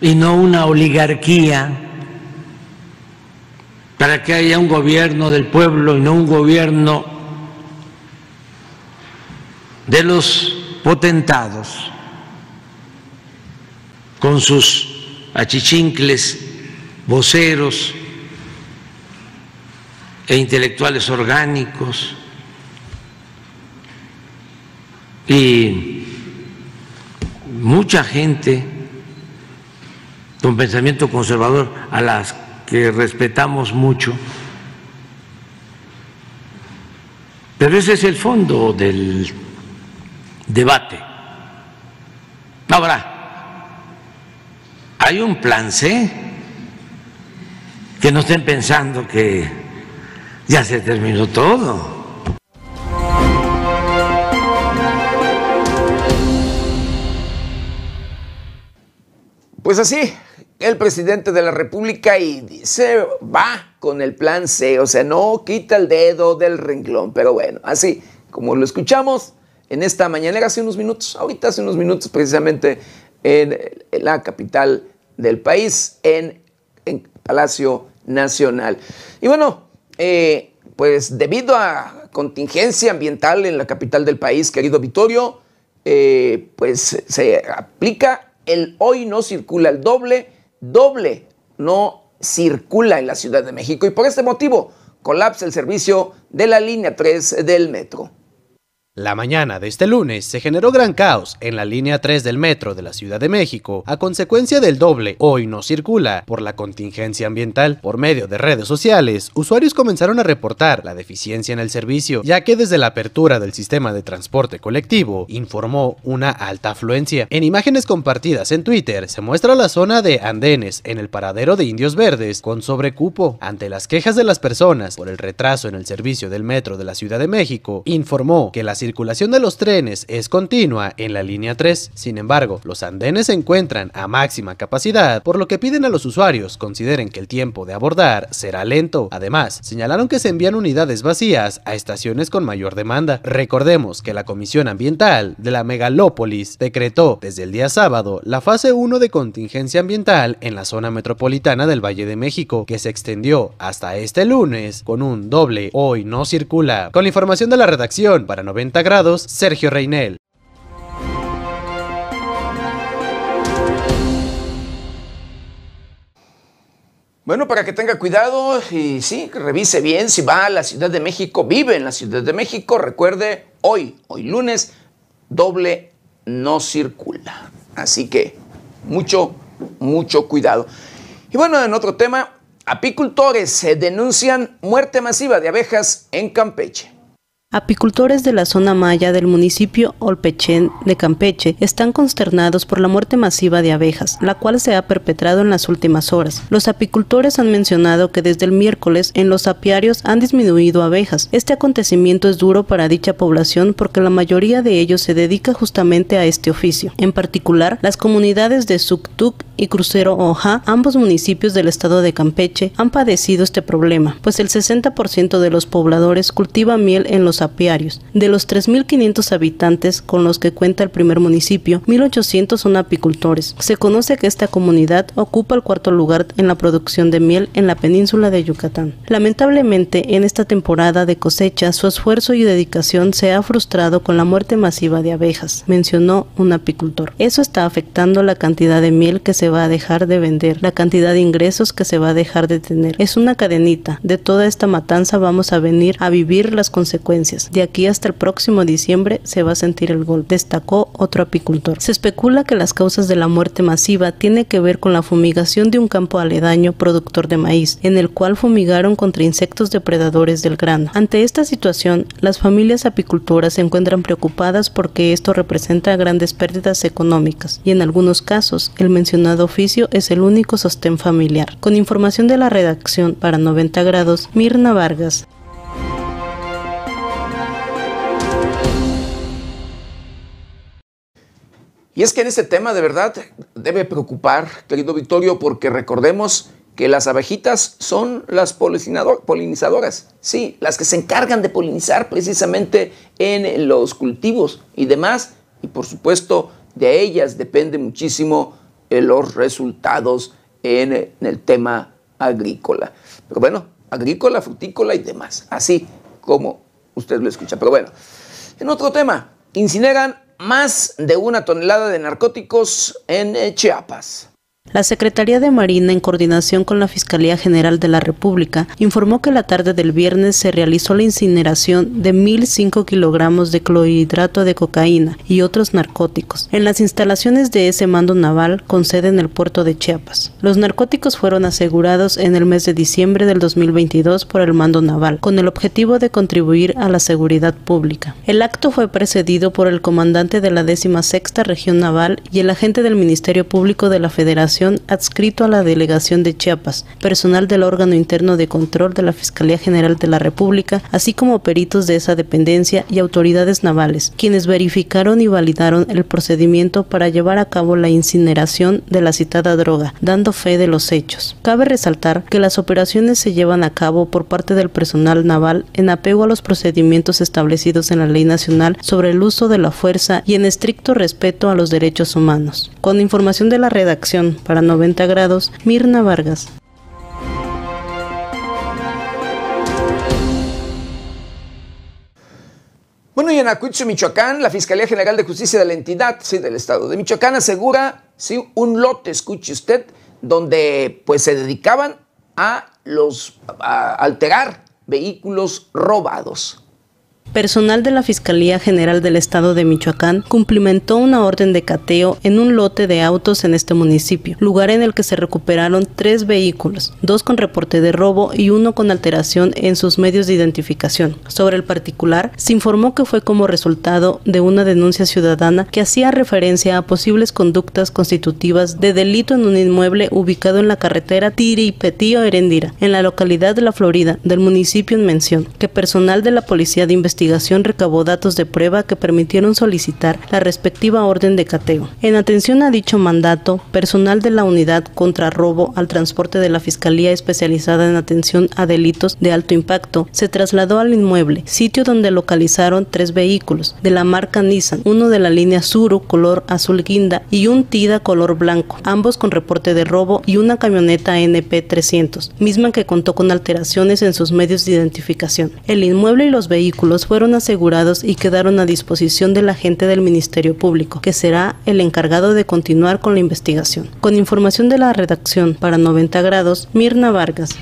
y no una oligarquía, para que haya un gobierno del pueblo y no un gobierno de los potentados, con sus achichincles, voceros e intelectuales orgánicos. Y mucha gente con pensamiento conservador a las que respetamos mucho. Pero ese es el fondo del debate. Ahora, hay un plan C, que no estén pensando que ya se terminó todo. Pues así, el presidente de la República y se va con el plan C, o sea, no quita el dedo del renglón, pero bueno, así como lo escuchamos en esta mañanera hace unos minutos, ahorita hace unos minutos precisamente en, la capital del país, en, Palacio Nacional. Y bueno, eh, pues debido a contingencia ambiental en la capital del país, querido Vitorio, eh, pues se aplica el hoy no circula el doble, doble no circula en la Ciudad de México y por este motivo colapsa el servicio de la línea 3 del metro. La mañana de este lunes se generó gran caos en la línea 3 del metro de la Ciudad de México a consecuencia del doble hoy no circula por la contingencia ambiental. Por medio de redes sociales, usuarios comenzaron a reportar la deficiencia en el servicio, ya que desde la apertura del sistema de transporte colectivo informó una alta afluencia. En imágenes compartidas en Twitter se muestra la zona de andenes en el paradero de Indios Verdes con sobrecupo. Ante las quejas de las personas por el retraso en el servicio del metro de la Ciudad de México, informó que la circulación de los trenes es continua en la línea 3. Sin embargo, los andenes se encuentran a máxima capacidad, por lo que piden a los usuarios consideren que el tiempo de abordar será lento. Además, señalaron que se envían unidades vacías a estaciones con mayor demanda. Recordemos que la Comisión Ambiental de la Megalópolis decretó desde el día sábado la fase 1 de contingencia ambiental en la zona metropolitana del Valle de México, que se extendió hasta este lunes con un doble hoy no circula. Con la información de la redacción para 90 Sergio Reinel. Bueno, para que tenga cuidado y sí, revise bien si va a la Ciudad de México, vive en la Ciudad de México, recuerde, hoy, hoy lunes, doble no circula. Así que mucho, mucho cuidado. Y bueno, en otro tema, apicultores se denuncian muerte masiva de abejas en Campeche. Apicultores de la zona maya del municipio Olpechén de Campeche están consternados por la muerte masiva de abejas, la cual se ha perpetrado en las últimas horas. Los apicultores han mencionado que desde el miércoles en los apiarios han disminuido abejas. Este acontecimiento es duro para dicha población porque la mayoría de ellos se dedica justamente a este oficio. En particular, las comunidades de Suktuk y Crucero Oja, ambos municipios del estado de Campeche, han padecido este problema, pues el 60% de los pobladores cultiva miel en los De los 3.500 habitantes con los que cuenta el primer municipio, 1.800 son apicultores. Se conoce que esta comunidad ocupa el cuarto lugar en la producción de miel en la península de Yucatán. Lamentablemente, en esta temporada de cosecha, su esfuerzo y dedicación se ha frustrado con la muerte masiva de abejas, mencionó un apicultor. Eso está afectando la cantidad de miel que se va a dejar de vender, la cantidad de ingresos que se va a dejar de tener. Es una cadenita. De toda esta matanza vamos a venir a vivir las consecuencias de aquí hasta el próximo diciembre se va a sentir el gol, destacó otro apicultor. Se especula que las causas de la muerte masiva tiene que ver con la fumigación de un campo aledaño productor de maíz, en el cual fumigaron contra insectos depredadores del grano. Ante esta situación, las familias apicultoras se encuentran preocupadas porque esto representa grandes pérdidas económicas y en algunos casos el mencionado oficio es el único sostén familiar. Con información de la redacción para 90 grados, Mirna Vargas. Y es que en este tema de verdad debe preocupar, querido Victorio, porque recordemos que las abejitas son las polinizadoras, sí, las que se encargan de polinizar precisamente en los cultivos y demás. Y por supuesto, de ellas depende muchísimo eh, los resultados en el tema agrícola. Pero bueno, agrícola, frutícola y demás, así como usted lo escucha. Pero bueno, en otro tema, incineran más de una tonelada de narcóticos en Chiapas. La Secretaría de Marina, en coordinación con la Fiscalía General de la República, informó que la tarde del viernes se realizó la incineración de 1.005 kilogramos de clorhidrato de cocaína y otros narcóticos en las instalaciones de ese mando naval con sede en el puerto de Chiapas. Los narcóticos fueron asegurados en el mes de diciembre del 2022 por el mando naval, con el objetivo de contribuir a la seguridad pública. El acto fue precedido por el comandante de la 16 Región Naval y el agente del Ministerio Público de la Federación adscrito a la delegación de Chiapas, personal del órgano interno de control de la Fiscalía General de la República, así como peritos de esa dependencia y autoridades navales, quienes verificaron y validaron el procedimiento para llevar a cabo la incineración de la citada droga, dando fe de los hechos. Cabe resaltar que las operaciones se llevan a cabo por parte del personal naval en apego a los procedimientos establecidos en la ley nacional sobre el uso de la fuerza y en estricto respeto a los derechos humanos. Con información de la redacción para 90 grados, Mirna Vargas. Bueno, y en Acuicho, Michoacán, la Fiscalía General de Justicia de la entidad, sí, del Estado de Michoacán, asegura, sí, un lote, escuche usted, donde pues se dedicaban a los a alterar vehículos robados. Personal de la Fiscalía General del Estado de Michoacán cumplimentó una orden de cateo en un lote de autos en este municipio, lugar en el que se recuperaron tres vehículos, dos con reporte de robo y uno con alteración en sus medios de identificación. Sobre el particular, se informó que fue como resultado de una denuncia ciudadana que hacía referencia a posibles conductas constitutivas de delito en un inmueble ubicado en la carretera Tiripetío Erendira, en la localidad de La Florida, del municipio en mención, que personal de la Policía de Investigación investigación recabó datos de prueba que permitieron solicitar la respectiva orden de cateo. En atención a dicho mandato, personal de la Unidad contra Robo al Transporte de la Fiscalía Especializada en Atención a Delitos de Alto Impacto se trasladó al inmueble, sitio donde localizaron tres vehículos de la marca Nissan, uno de la línea Suru color azul guinda y un Tida color blanco, ambos con reporte de robo y una camioneta NP 300, misma que contó con alteraciones en sus medios de identificación. El inmueble y los vehículos fueron asegurados y quedaron a disposición del agente del Ministerio Público, que será el encargado de continuar con la investigación. Con información de la redacción para 90 grados, Mirna Vargas.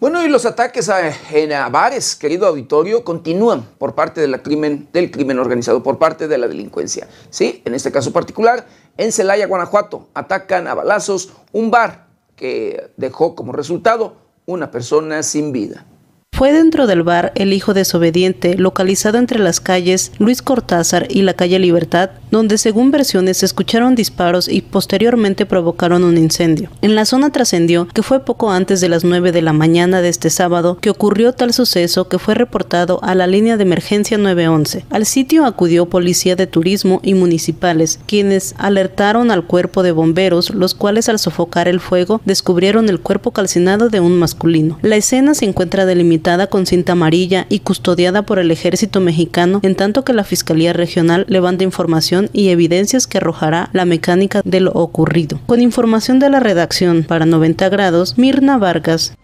Bueno, y los ataques a, en bares, querido auditorio, continúan por parte de crimen, del crimen organizado, por parte de la delincuencia. Sí, en este caso particular, en Celaya, Guanajuato, atacan a balazos un bar que dejó como resultado una persona sin vida. Fue dentro del bar El Hijo Desobediente, localizado entre las calles Luis Cortázar y la calle Libertad, donde según versiones se escucharon disparos y posteriormente provocaron un incendio. En la zona trascendió que fue poco antes de las 9 de la mañana de este sábado que ocurrió tal suceso que fue reportado a la línea de emergencia 911. Al sitio acudió policía de turismo y municipales, quienes alertaron al cuerpo de bomberos, los cuales al sofocar el fuego descubrieron el cuerpo calcinado de un masculino. La escena se encuentra delimitada con cinta amarilla y custodiada por el ejército mexicano, en tanto que la Fiscalía Regional levanta información y evidencias que arrojará la mecánica de lo ocurrido. Con información de la redacción para 90 grados, Mirna Vargas.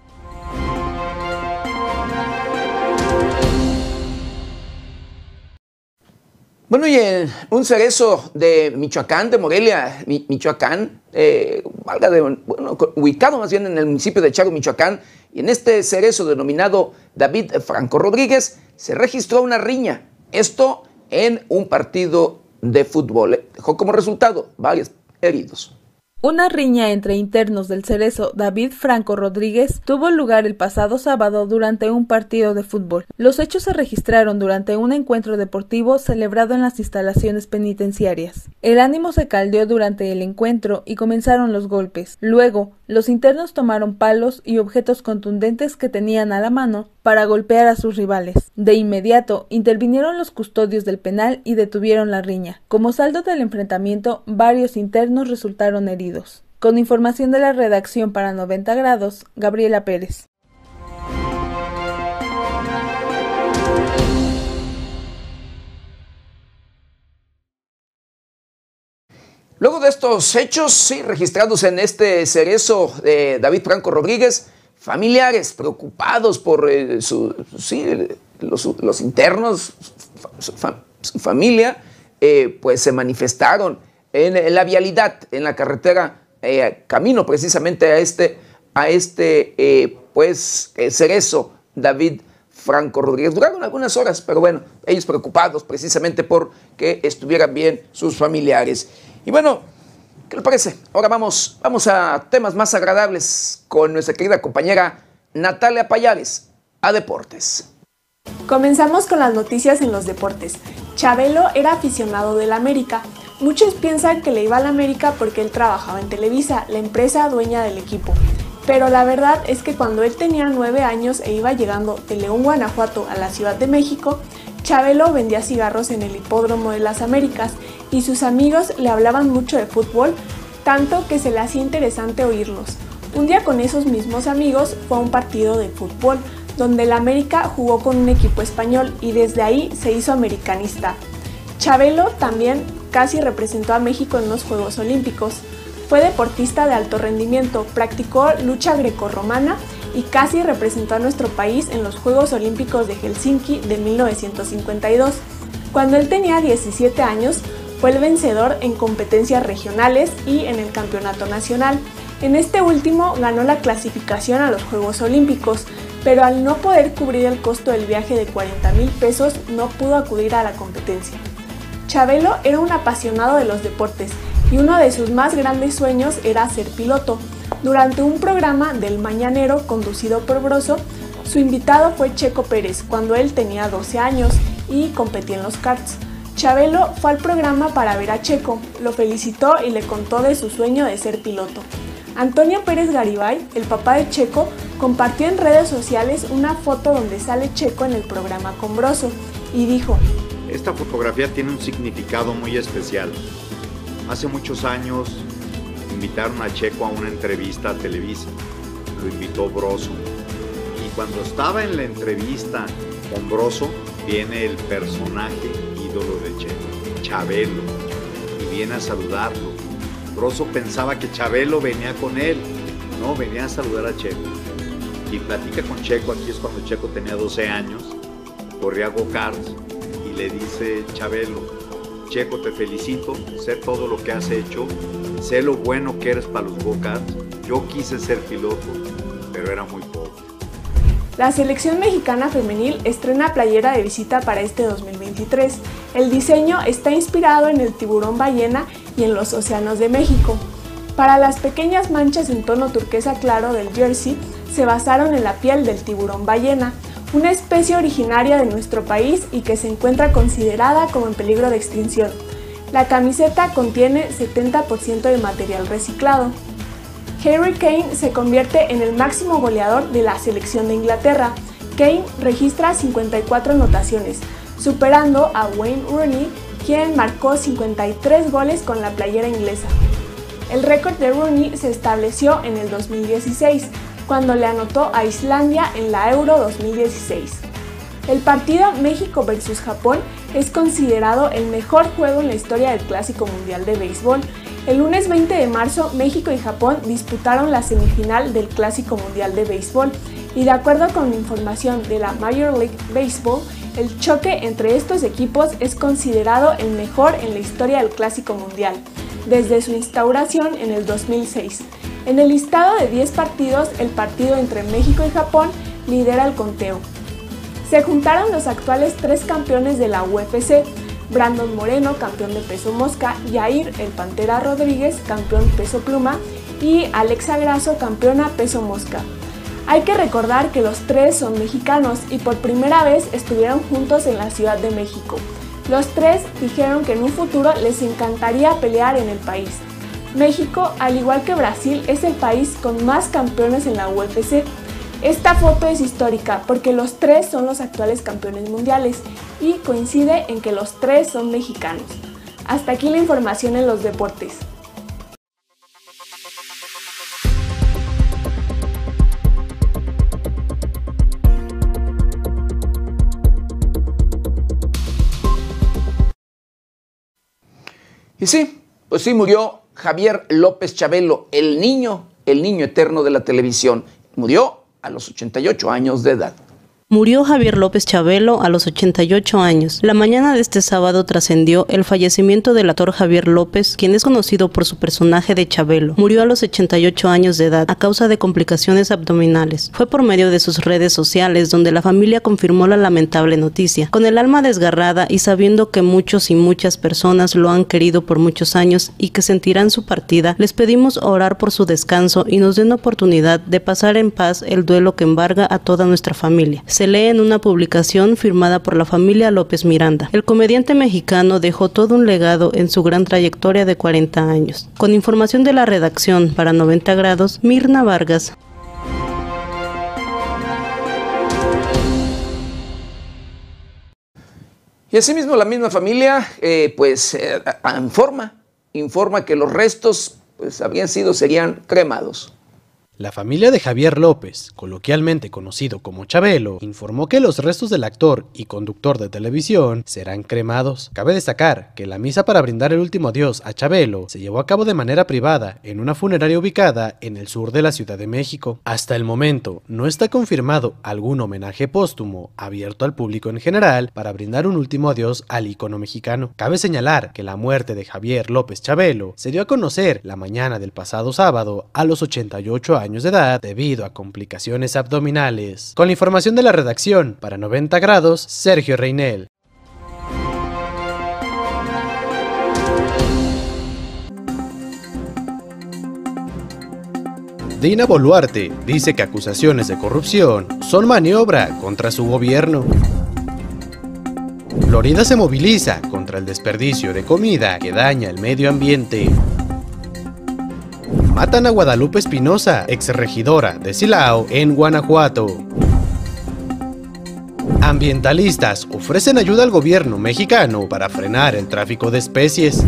Bueno, y en un cerezo de Michoacán, de Morelia, Michoacán, eh, de, bueno, ubicado más bien en el municipio de Chago, Michoacán, y en este cerezo denominado David Franco Rodríguez, se registró una riña. Esto en un partido de fútbol. Dejó como resultado varios heridos. Una riña entre internos del Cerezo David Franco Rodríguez tuvo lugar el pasado sábado durante un partido de fútbol. Los hechos se registraron durante un encuentro deportivo celebrado en las instalaciones penitenciarias. El ánimo se caldeó durante el encuentro y comenzaron los golpes. Luego, los internos tomaron palos y objetos contundentes que tenían a la mano para golpear a sus rivales. De inmediato intervinieron los custodios del penal y detuvieron la riña. Como saldo del enfrentamiento, varios internos resultaron heridos. Con información de la redacción para 90 grados, Gabriela Pérez. Luego de estos hechos, sí, registrados en este cerezo de David Franco Rodríguez, familiares preocupados por eh, su, los, internos, su, familia, eh, pues se manifestaron en, la vialidad, en la carretera, eh, camino precisamente a este, a este pues, cerezo David Franco Rodríguez. Duraron algunas horas, pero bueno, ellos preocupados precisamente por que estuvieran bien sus familiares. Y bueno, ¿qué le parece? Ahora vamos, vamos a temas más agradables con nuestra querida compañera Natalia Payares, a Deportes. Comenzamos con las noticias en los deportes. Chabelo era aficionado del América. Muchos piensan que le iba al América porque él trabajaba en Televisa, la empresa dueña del equipo. Pero la verdad es que cuando él tenía nueve años e iba llegando de León, Guanajuato a la Ciudad de México, Chabelo vendía cigarros en el hipódromo de las Américas y sus amigos le hablaban mucho de fútbol, tanto que se le hacía interesante oírlos. Un día con esos mismos amigos fue a un partido de fútbol, donde el América jugó con un equipo español y desde ahí se hizo americanista. Chabelo también casi representó a México en los Juegos Olímpicos. Fue deportista de alto rendimiento, practicó lucha grecorromana y casi representó a nuestro país en los Juegos Olímpicos de Helsinki de 1952. Cuando él tenía 17 años, fue el vencedor en competencias regionales y en el Campeonato Nacional. En este último ganó la clasificación a los Juegos Olímpicos, pero al no poder cubrir el costo del viaje de 40 mil pesos no pudo acudir a la competencia. Chabelo era un apasionado de los deportes y uno de sus más grandes sueños era ser piloto. Durante un programa del Mañanero conducido por Broso, su invitado fue Checo Pérez cuando él tenía 12 años y competía en los karts. Chabelo fue al programa para ver a Checo, lo felicitó y le contó de su sueño de ser piloto. Antonio Pérez Garibay, el papá de Checo, compartió en redes sociales una foto donde sale Checo en el programa con Broso y dijo, Esta fotografía tiene un significado muy especial. Hace muchos años invitaron a Checo a una entrevista a Televisa. Lo invitó Broso. Y cuando estaba en la entrevista con Broso, viene el personaje ídolo de Chabelo, y viene a saludarlo. Broso pensaba que Chabelo venía con él, no, venía a saludar a Checo. Y platica con Checo, aquí es cuando Checo tenía 12 años, corría go-karts y le dice Chabelo, Checo, te felicito, sé todo lo que has hecho, sé lo bueno que eres para los go Yo quise ser piloto, pero era muy. La selección mexicana femenil estrena playera de visita para este 2023. El diseño está inspirado en el tiburón ballena y en los océanos de México. Para las pequeñas manchas en tono turquesa claro del jersey, se basaron en la piel del tiburón ballena, una especie originaria de nuestro país y que se encuentra considerada como en peligro de extinción. La camiseta contiene 70% de material reciclado. Harry Kane se convierte en el máximo goleador de la selección de Inglaterra. Kane registra 54 anotaciones, superando a Wayne Rooney, quien marcó 53 goles con la playera inglesa. El récord de Rooney se estableció en el 2016, cuando le anotó a Islandia en la Euro 2016. El partido México vs Japón es considerado el mejor juego en la historia del Clásico Mundial de Béisbol. El lunes 20 de marzo, México y Japón disputaron la semifinal del Clásico Mundial de Béisbol y de acuerdo con información de la Major League Baseball, el choque entre estos equipos es considerado el mejor en la historia del Clásico Mundial, desde su instauración en el 2006. En el listado de 10 partidos, el partido entre México y Japón lidera el conteo. Se juntaron los actuales tres campeones de la UFC, Brandon Moreno, campeón de peso mosca, Yair el Pantera Rodríguez, campeón peso pluma, y Alexa Grasso, campeona peso mosca. Hay que recordar que los tres son mexicanos y por primera vez estuvieron juntos en la Ciudad de México. Los tres dijeron que en un futuro les encantaría pelear en el país. México, al igual que Brasil, es el país con más campeones en la UFC. Esta foto es histórica porque los tres son los actuales campeones mundiales y coincide en que los tres son mexicanos. Hasta aquí la información en los deportes. Y sí, pues sí murió Javier López Chabelo, el niño, el niño eterno de la televisión. Murió a los 88 años de edad. Murió Javier López Chabelo a los 88 años. La mañana de este sábado trascendió el fallecimiento del actor Javier López, quien es conocido por su personaje de Chabelo. Murió a los 88 años de edad a causa de complicaciones abdominales. Fue por medio de sus redes sociales donde la familia confirmó la lamentable noticia. Con el alma desgarrada y sabiendo que muchos y muchas personas lo han querido por muchos años y que sentirán su partida, les pedimos orar por su descanso y nos den oportunidad de pasar en paz el duelo que embarga a toda nuestra familia se lee en una publicación firmada por la familia López Miranda. El comediante mexicano dejó todo un legado en su gran trayectoria de 40 años. Con información de la redacción para 90 grados, Mirna Vargas. Y asimismo la misma familia, eh, pues, eh, informa, informa que los restos, pues, habían sido, serían cremados. La familia de Javier López, coloquialmente conocido como Chabelo, informó que los restos del actor y conductor de televisión serán cremados. Cabe destacar que la misa para brindar el último adiós a Chabelo se llevó a cabo de manera privada en una funeraria ubicada en el sur de la Ciudad de México. Hasta el momento no está confirmado algún homenaje póstumo abierto al público en general para brindar un último adiós al ícono mexicano. Cabe señalar que la muerte de Javier López Chabelo se dio a conocer la mañana del pasado sábado a los 88 años años de edad debido a complicaciones abdominales. Con la información de la redacción, para 90 grados, Sergio Reinel. Dina Boluarte dice que acusaciones de corrupción son maniobra contra su gobierno. Florida se moviliza contra el desperdicio de comida que daña el medio ambiente. Matan a Guadalupe Espinosa, exregidora de Silao, en Guanajuato. Ambientalistas ofrecen ayuda al gobierno mexicano para frenar el tráfico de especies.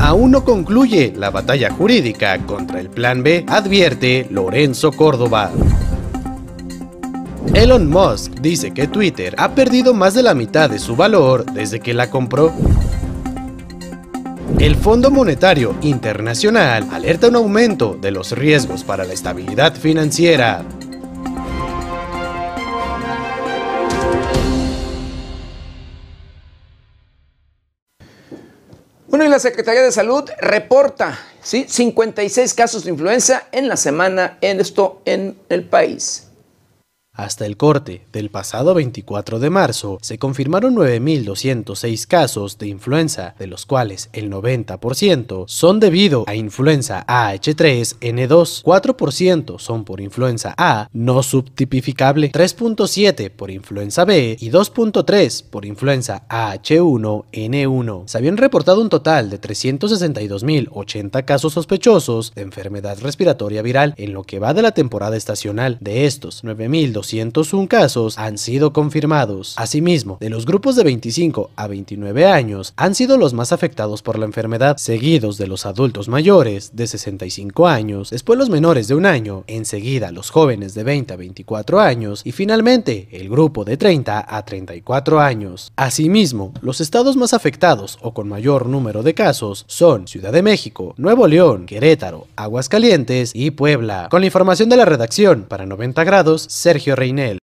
Aún no concluye la batalla jurídica contra el Plan B, advierte Lorenzo Córdoba. Elon Musk dice que Twitter ha perdido más de la mitad de su valor desde que la compró. El Fondo Monetario Internacional alerta un aumento de los riesgos para la estabilidad financiera. Bueno, y la Secretaría de Salud reporta ¿sí? 56 casos de influenza en la semana en esto en el país. Hasta el corte del pasado 24 de marzo se confirmaron 9.206 casos de influenza, de los cuales el 90% son debido a influenza AH3N2, 4% son por influenza A no subtipificable, 3.7 por influenza B y 2.3 por influenza AH1N1. Se habían reportado un total de 362.080 casos sospechosos de enfermedad respiratoria viral en lo que va de la temporada estacional. De estos, 9.201 casos han sido confirmados. Asimismo, de los grupos de 25 a 29 años han sido los más afectados por la enfermedad, seguidos de los adultos mayores de 65 años, después los menores de un año, enseguida los jóvenes de 20 a 24 años y finalmente el grupo de 30 a 34 años. Asimismo, los estados más afectados o con mayor número de casos son Ciudad de México, Nuevo León, Querétaro, Aguascalientes y Puebla. Con la información de la redacción, para 90 grados, Sergio Reinel.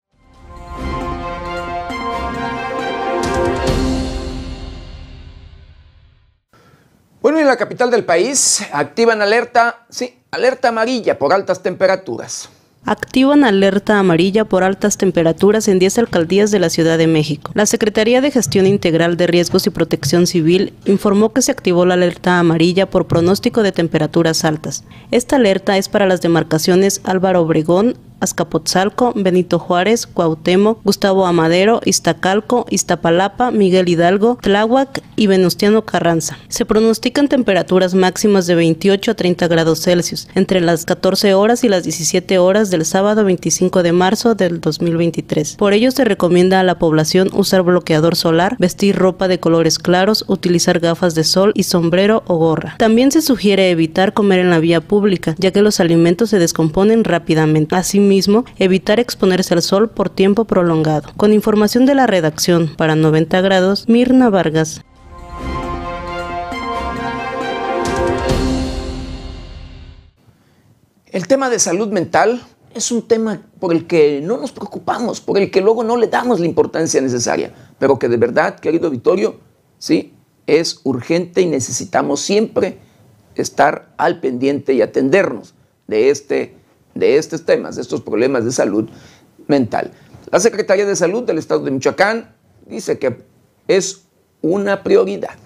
Bueno, en la capital del país activan alerta, sí, alerta amarilla por altas temperaturas activan alerta amarilla por altas temperaturas en 10 alcaldías de la Ciudad de México. La Secretaría de Gestión Integral de Riesgos y Protección Civil informó que se activó la alerta amarilla por pronóstico de temperaturas altas. Esta alerta es para las demarcaciones Álvaro Obregón, Azcapotzalco, Benito Juárez, Cuauhtémoc, Gustavo Amadero, Iztacalco, Iztapalapa, Miguel Hidalgo, Tláhuac y Venustiano Carranza. Se pronostican temperaturas máximas de 28 a 30 grados Celsius entre las 14 horas y las 17 horas del sábado 25 de marzo del 2023. Por ello se recomienda a la población usar bloqueador solar, vestir ropa de colores claros, utilizar gafas de sol y sombrero o gorra. También se sugiere evitar comer en la vía pública, ya que los alimentos se descomponen rápidamente. Así mismo evitar exponerse al sol por tiempo prolongado. Con información de la redacción para 90 grados, Mirna Vargas. El tema de salud mental es un tema por el que no nos preocupamos, por el que luego no le damos la importancia necesaria, pero que de verdad, querido Vittorio, sí, es urgente y necesitamos siempre estar al pendiente y atendernos de este de estos temas, de estos problemas de salud mental. La Secretaría de Salud del Estado de Michoacán dice que es una prioridad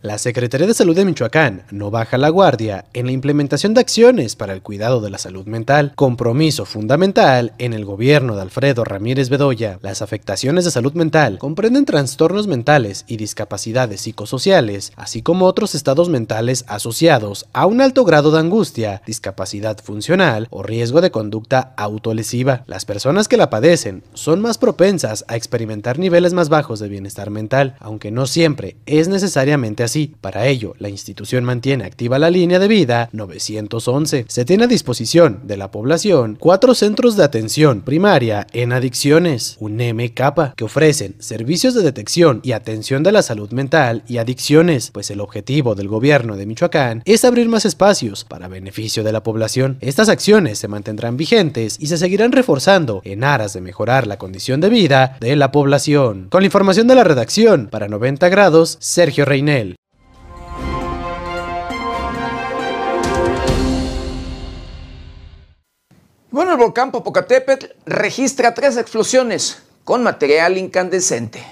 la Secretaría de Salud de Michoacán no baja la guardia en la implementación de acciones para el cuidado de la salud mental, compromiso fundamental en el gobierno de Alfredo Ramírez Bedoya. Las afectaciones de salud mental comprenden trastornos mentales y discapacidades psicosociales, así como otros estados mentales asociados a un alto grado de angustia, discapacidad funcional o riesgo de conducta autolesiva. Las personas que la padecen son más propensas a experimentar niveles más bajos de bienestar mental, aunque no siempre es necesariamente así. Para ello, la institución mantiene activa la línea de vida 911. Se tiene a disposición de la población cuatro centros de atención primaria en adicciones, un MK, que ofrecen servicios de detección y atención de la salud mental y adicciones, pues el objetivo del gobierno de Michoacán es abrir más espacios para beneficio de la población. Estas acciones se mantendrán vigentes y se seguirán reforzando en aras de mejorar la condición de vida de la población. Con la información de la redacción, para 90 grados, Sergio Reinel. Bueno, el volcán Popocatépetl registra tres explosiones con material incandescente.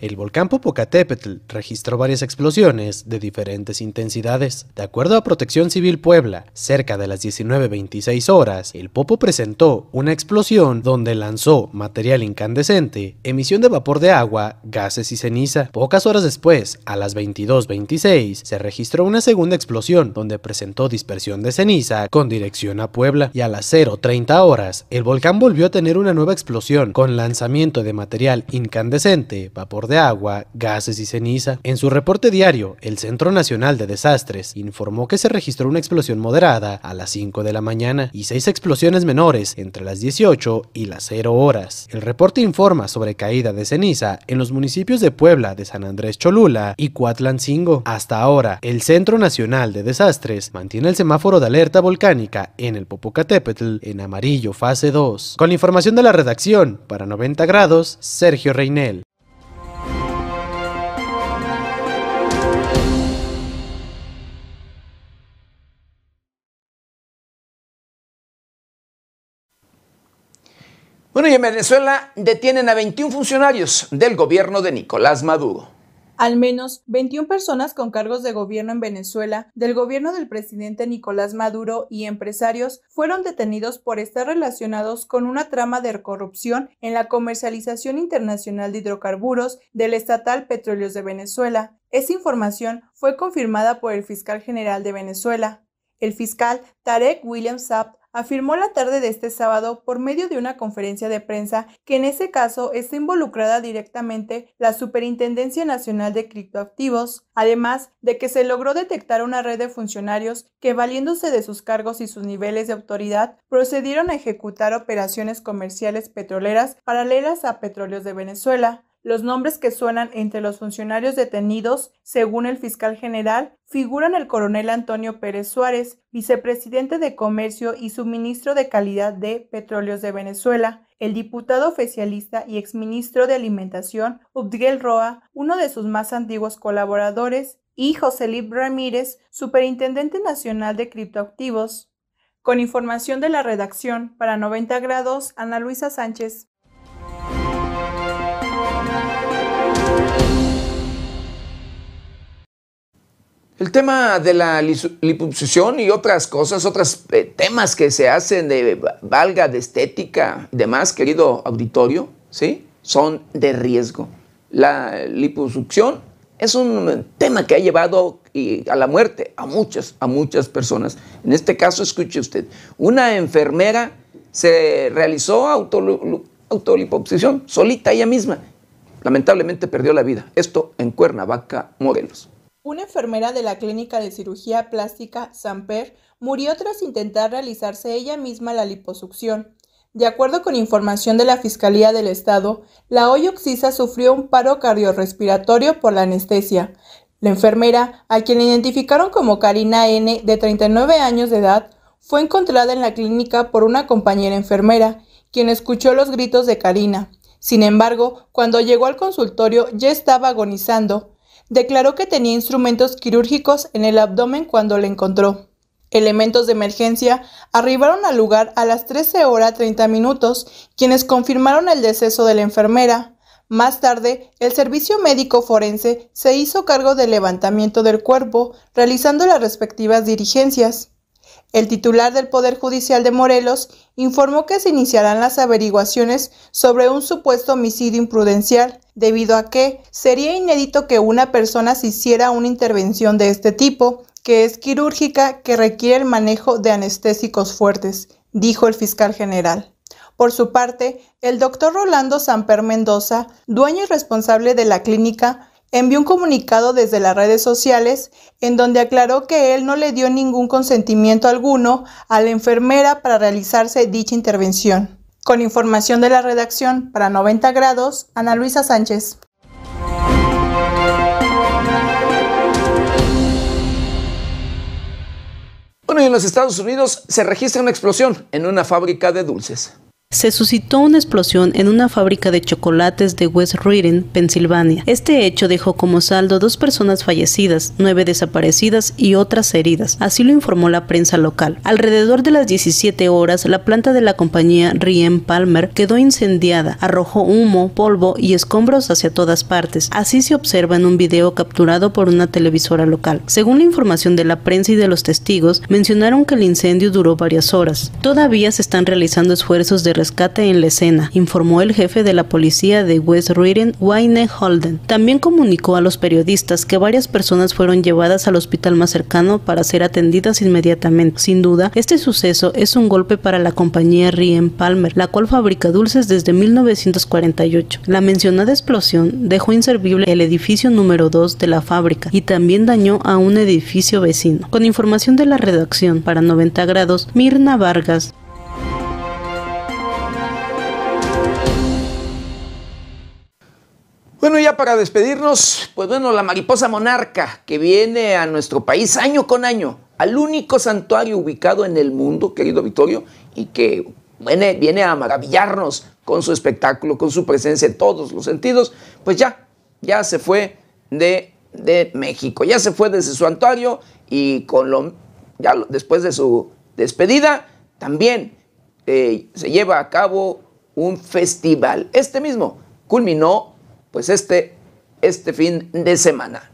El volcán Popocatépetl registró varias explosiones de diferentes intensidades. De acuerdo a Protección Civil Puebla, cerca de las 19.26 horas, el Popo presentó una explosión donde lanzó material incandescente, emisión de vapor de agua, gases y ceniza. Pocas horas después, a las 22.26, se registró una segunda explosión donde presentó dispersión de ceniza con dirección a Puebla y a las 0.30 horas, el volcán volvió a tener una nueva explosión con lanzamiento de material incandescente, vapor de agua, gases y ceniza. En su reporte diario, el Centro Nacional de Desastres informó que se registró una explosión moderada a las 5 de la mañana y seis explosiones menores entre las 18 y las 0 horas. El reporte informa sobre caída de ceniza en los municipios de Puebla, de San Andrés Cholula y Cuatlancingo. Hasta ahora, el Centro Nacional de Desastres mantiene el semáforo de alerta volcánica en el Popocatépetl en amarillo fase 2. Con la información de la redacción, para 90 grados, Sergio Reinel. En Venezuela detienen a 21 funcionarios del gobierno de Nicolás Maduro. Al menos 21 personas con cargos de gobierno en Venezuela, del gobierno del presidente Nicolás Maduro y empresarios fueron detenidos por estar relacionados con una trama de corrupción en la comercialización internacional de hidrocarburos del estatal Petróleos de Venezuela. Esa información fue confirmada por el fiscal general de Venezuela. El fiscal Tarek William Saab afirmó la tarde de este sábado por medio de una conferencia de prensa que en ese caso está involucrada directamente la Superintendencia Nacional de Criptoactivos, además de que se logró detectar una red de funcionarios que valiéndose de sus cargos y sus niveles de autoridad procedieron a ejecutar operaciones comerciales petroleras paralelas a Petróleos de Venezuela, los nombres que suenan entre los funcionarios detenidos, según el fiscal general, figuran el coronel Antonio Pérez Suárez, vicepresidente de Comercio y suministro de calidad de Petróleos de Venezuela, el diputado oficialista y exministro de Alimentación, Ubdiguel Roa, uno de sus más antiguos colaboradores, y José Lip Ramírez, superintendente nacional de criptoactivos. Con información de la redacción, para 90 grados, Ana Luisa Sánchez. El tema de la liposucción y otras cosas, otros eh, temas que se hacen de valga, de estética y demás, querido auditorio, ¿sí? son de riesgo. La liposucción es un tema que ha llevado a la muerte a muchas, a muchas personas. En este caso, escuche usted, una enfermera se realizó autoliposucción solita ella misma. Lamentablemente perdió la vida. Esto en Cuernavaca, Morelos. Una enfermera de la clínica de cirugía plástica Samper murió tras intentar realizarse ella misma la liposucción. De acuerdo con información de la Fiscalía del Estado, la hoy sufrió un paro cardiorrespiratorio por la anestesia. La enfermera, a quien identificaron como Karina N., de 39 años de edad, fue encontrada en la clínica por una compañera enfermera, quien escuchó los gritos de Karina. Sin embargo, cuando llegó al consultorio ya estaba agonizando declaró que tenía instrumentos quirúrgicos en el abdomen cuando le encontró. Elementos de emergencia arribaron al lugar a las 13 horas 30 minutos, quienes confirmaron el deceso de la enfermera. Más tarde, el servicio médico forense se hizo cargo del levantamiento del cuerpo, realizando las respectivas dirigencias. El titular del Poder Judicial de Morelos informó que se iniciarán las averiguaciones sobre un supuesto homicidio imprudencial, debido a que sería inédito que una persona se hiciera una intervención de este tipo, que es quirúrgica, que requiere el manejo de anestésicos fuertes, dijo el fiscal general. Por su parte, el doctor Rolando Samper Mendoza, dueño y responsable de la clínica, envió un comunicado desde las redes sociales en donde aclaró que él no le dio ningún consentimiento alguno a la enfermera para realizarse dicha intervención. Con información de la redacción para 90 grados, Ana Luisa Sánchez. Bueno, y en los Estados Unidos se registra una explosión en una fábrica de dulces se suscitó una explosión en una fábrica de chocolates de West Reading, Pensilvania. Este hecho dejó como saldo dos personas fallecidas, nueve desaparecidas y otras heridas, así lo informó la prensa local. Alrededor de las 17 horas, la planta de la compañía Riem Palmer quedó incendiada, arrojó humo, polvo y escombros hacia todas partes. Así se observa en un video capturado por una televisora local. Según la información de la prensa y de los testigos, mencionaron que el incendio duró varias horas. Todavía se están realizando esfuerzos de rescate en la escena, informó el jefe de la policía de West Reading, Wayne Holden. También comunicó a los periodistas que varias personas fueron llevadas al hospital más cercano para ser atendidas inmediatamente. Sin duda, este suceso es un golpe para la compañía Riem Palmer, la cual fabrica dulces desde 1948. La mencionada explosión dejó inservible el edificio número 2 de la fábrica y también dañó a un edificio vecino. Con información de la redacción para 90 grados, Mirna Vargas. Bueno, ya para despedirnos, pues bueno, la mariposa monarca que viene a nuestro país año con año, al único santuario ubicado en el mundo, querido Victorio, y que viene, viene a maravillarnos con su espectáculo, con su presencia en todos los sentidos, pues ya, ya se fue de, de México, ya se fue de ese santuario y con lo, ya después de su despedida, también eh, se lleva a cabo un festival. Este mismo culminó pues este, este fin de semana.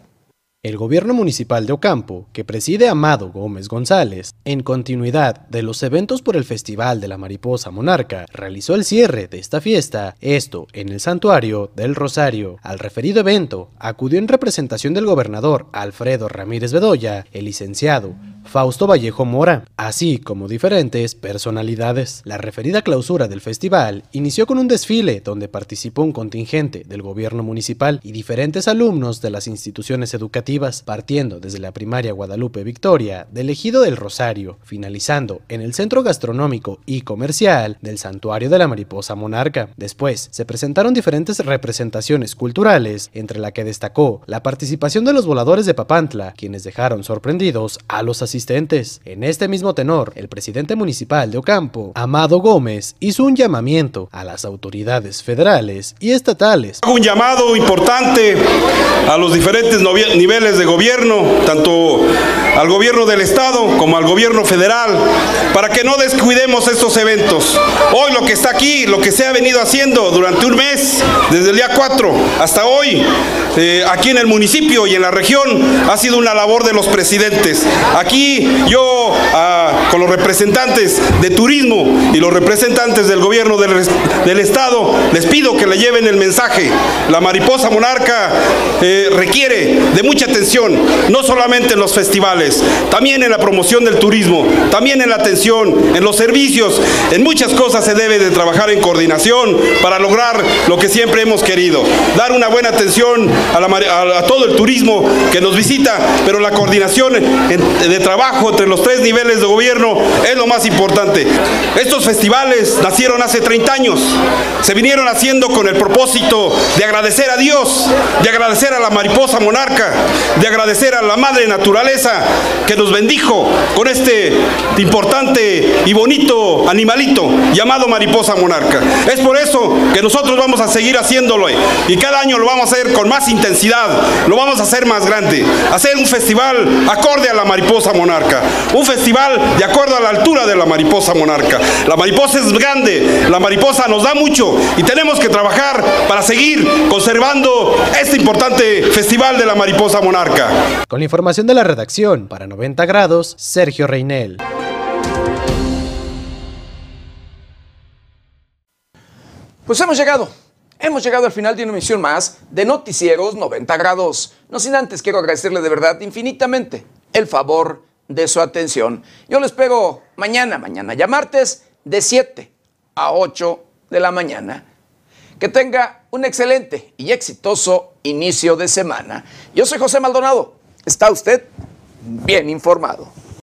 El gobierno municipal de Ocampo, que preside Amado Gómez González, en continuidad de los eventos por el Festival de la Mariposa Monarca, realizó el cierre de esta fiesta, esto en el Santuario del Rosario. Al referido evento acudió en representación del gobernador Alfredo Ramírez Bedoya, el licenciado Fausto Vallejo Mora, así como diferentes personalidades. La referida clausura del festival inició con un desfile donde participó un contingente del gobierno municipal y diferentes alumnos de las instituciones educativas, partiendo desde la primaria Guadalupe Victoria del Ejido del Rosario, finalizando en el centro gastronómico y comercial del Santuario de la Mariposa Monarca. Después se presentaron diferentes representaciones culturales, entre la que destacó la participación de los voladores de Papantla, quienes dejaron sorprendidos a los asistentes en este mismo tenor, el presidente municipal de Ocampo, Amado Gómez, hizo un llamamiento a las autoridades federales y estatales. Un llamado importante a los diferentes niveles de gobierno, tanto al gobierno del estado como al gobierno federal, para que no descuidemos estos eventos. Hoy lo que está aquí, lo que se ha venido haciendo durante un mes, desde el día 4 hasta hoy, eh, aquí en el municipio y en la región, ha sido una labor de los presidentes. Aquí yo ah, con los representantes de turismo y los representantes del gobierno del, estado les pido que le lleven el mensaje. La mariposa monarca eh, requiere de mucha no solamente en los festivales, también en la promoción del turismo, también en la atención, en los servicios, en muchas cosas se debe de trabajar en coordinación para lograr lo que siempre hemos querido, dar una buena atención a, todo el turismo que nos visita, pero la coordinación de trabajo entre los tres niveles de gobierno es lo más importante. Estos festivales nacieron hace 30 años. Se vinieron haciendo con el propósito de agradecer a Dios, de agradecer a la mariposa monarca, de agradecer a la madre naturaleza que nos bendijo con este importante y bonito animalito llamado mariposa monarca. Es por eso que nosotros vamos a seguir haciéndolo y cada año lo vamos a hacer con más intensidad, lo vamos a hacer más grande, hacer un festival acorde a la mariposa monarca monarca. Un festival de acuerdo a la altura de la mariposa monarca. La mariposa es grande, la mariposa nos da mucho y tenemos que trabajar para seguir conservando este importante festival de la mariposa monarca. Con la información de la redacción, para 90 grados, Sergio Reinel. Pues hemos llegado. Hemos llegado al final de una emisión más de Noticieros 90 grados. No sin antes quiero agradecerle de verdad infinitamente el favor de su atención. Yo lo espero mañana, mañana, ya martes, de 7 a 8 de la mañana. Que tenga un excelente y exitoso inicio de semana. Yo soy José Maldonado. ¿Está usted bien informado?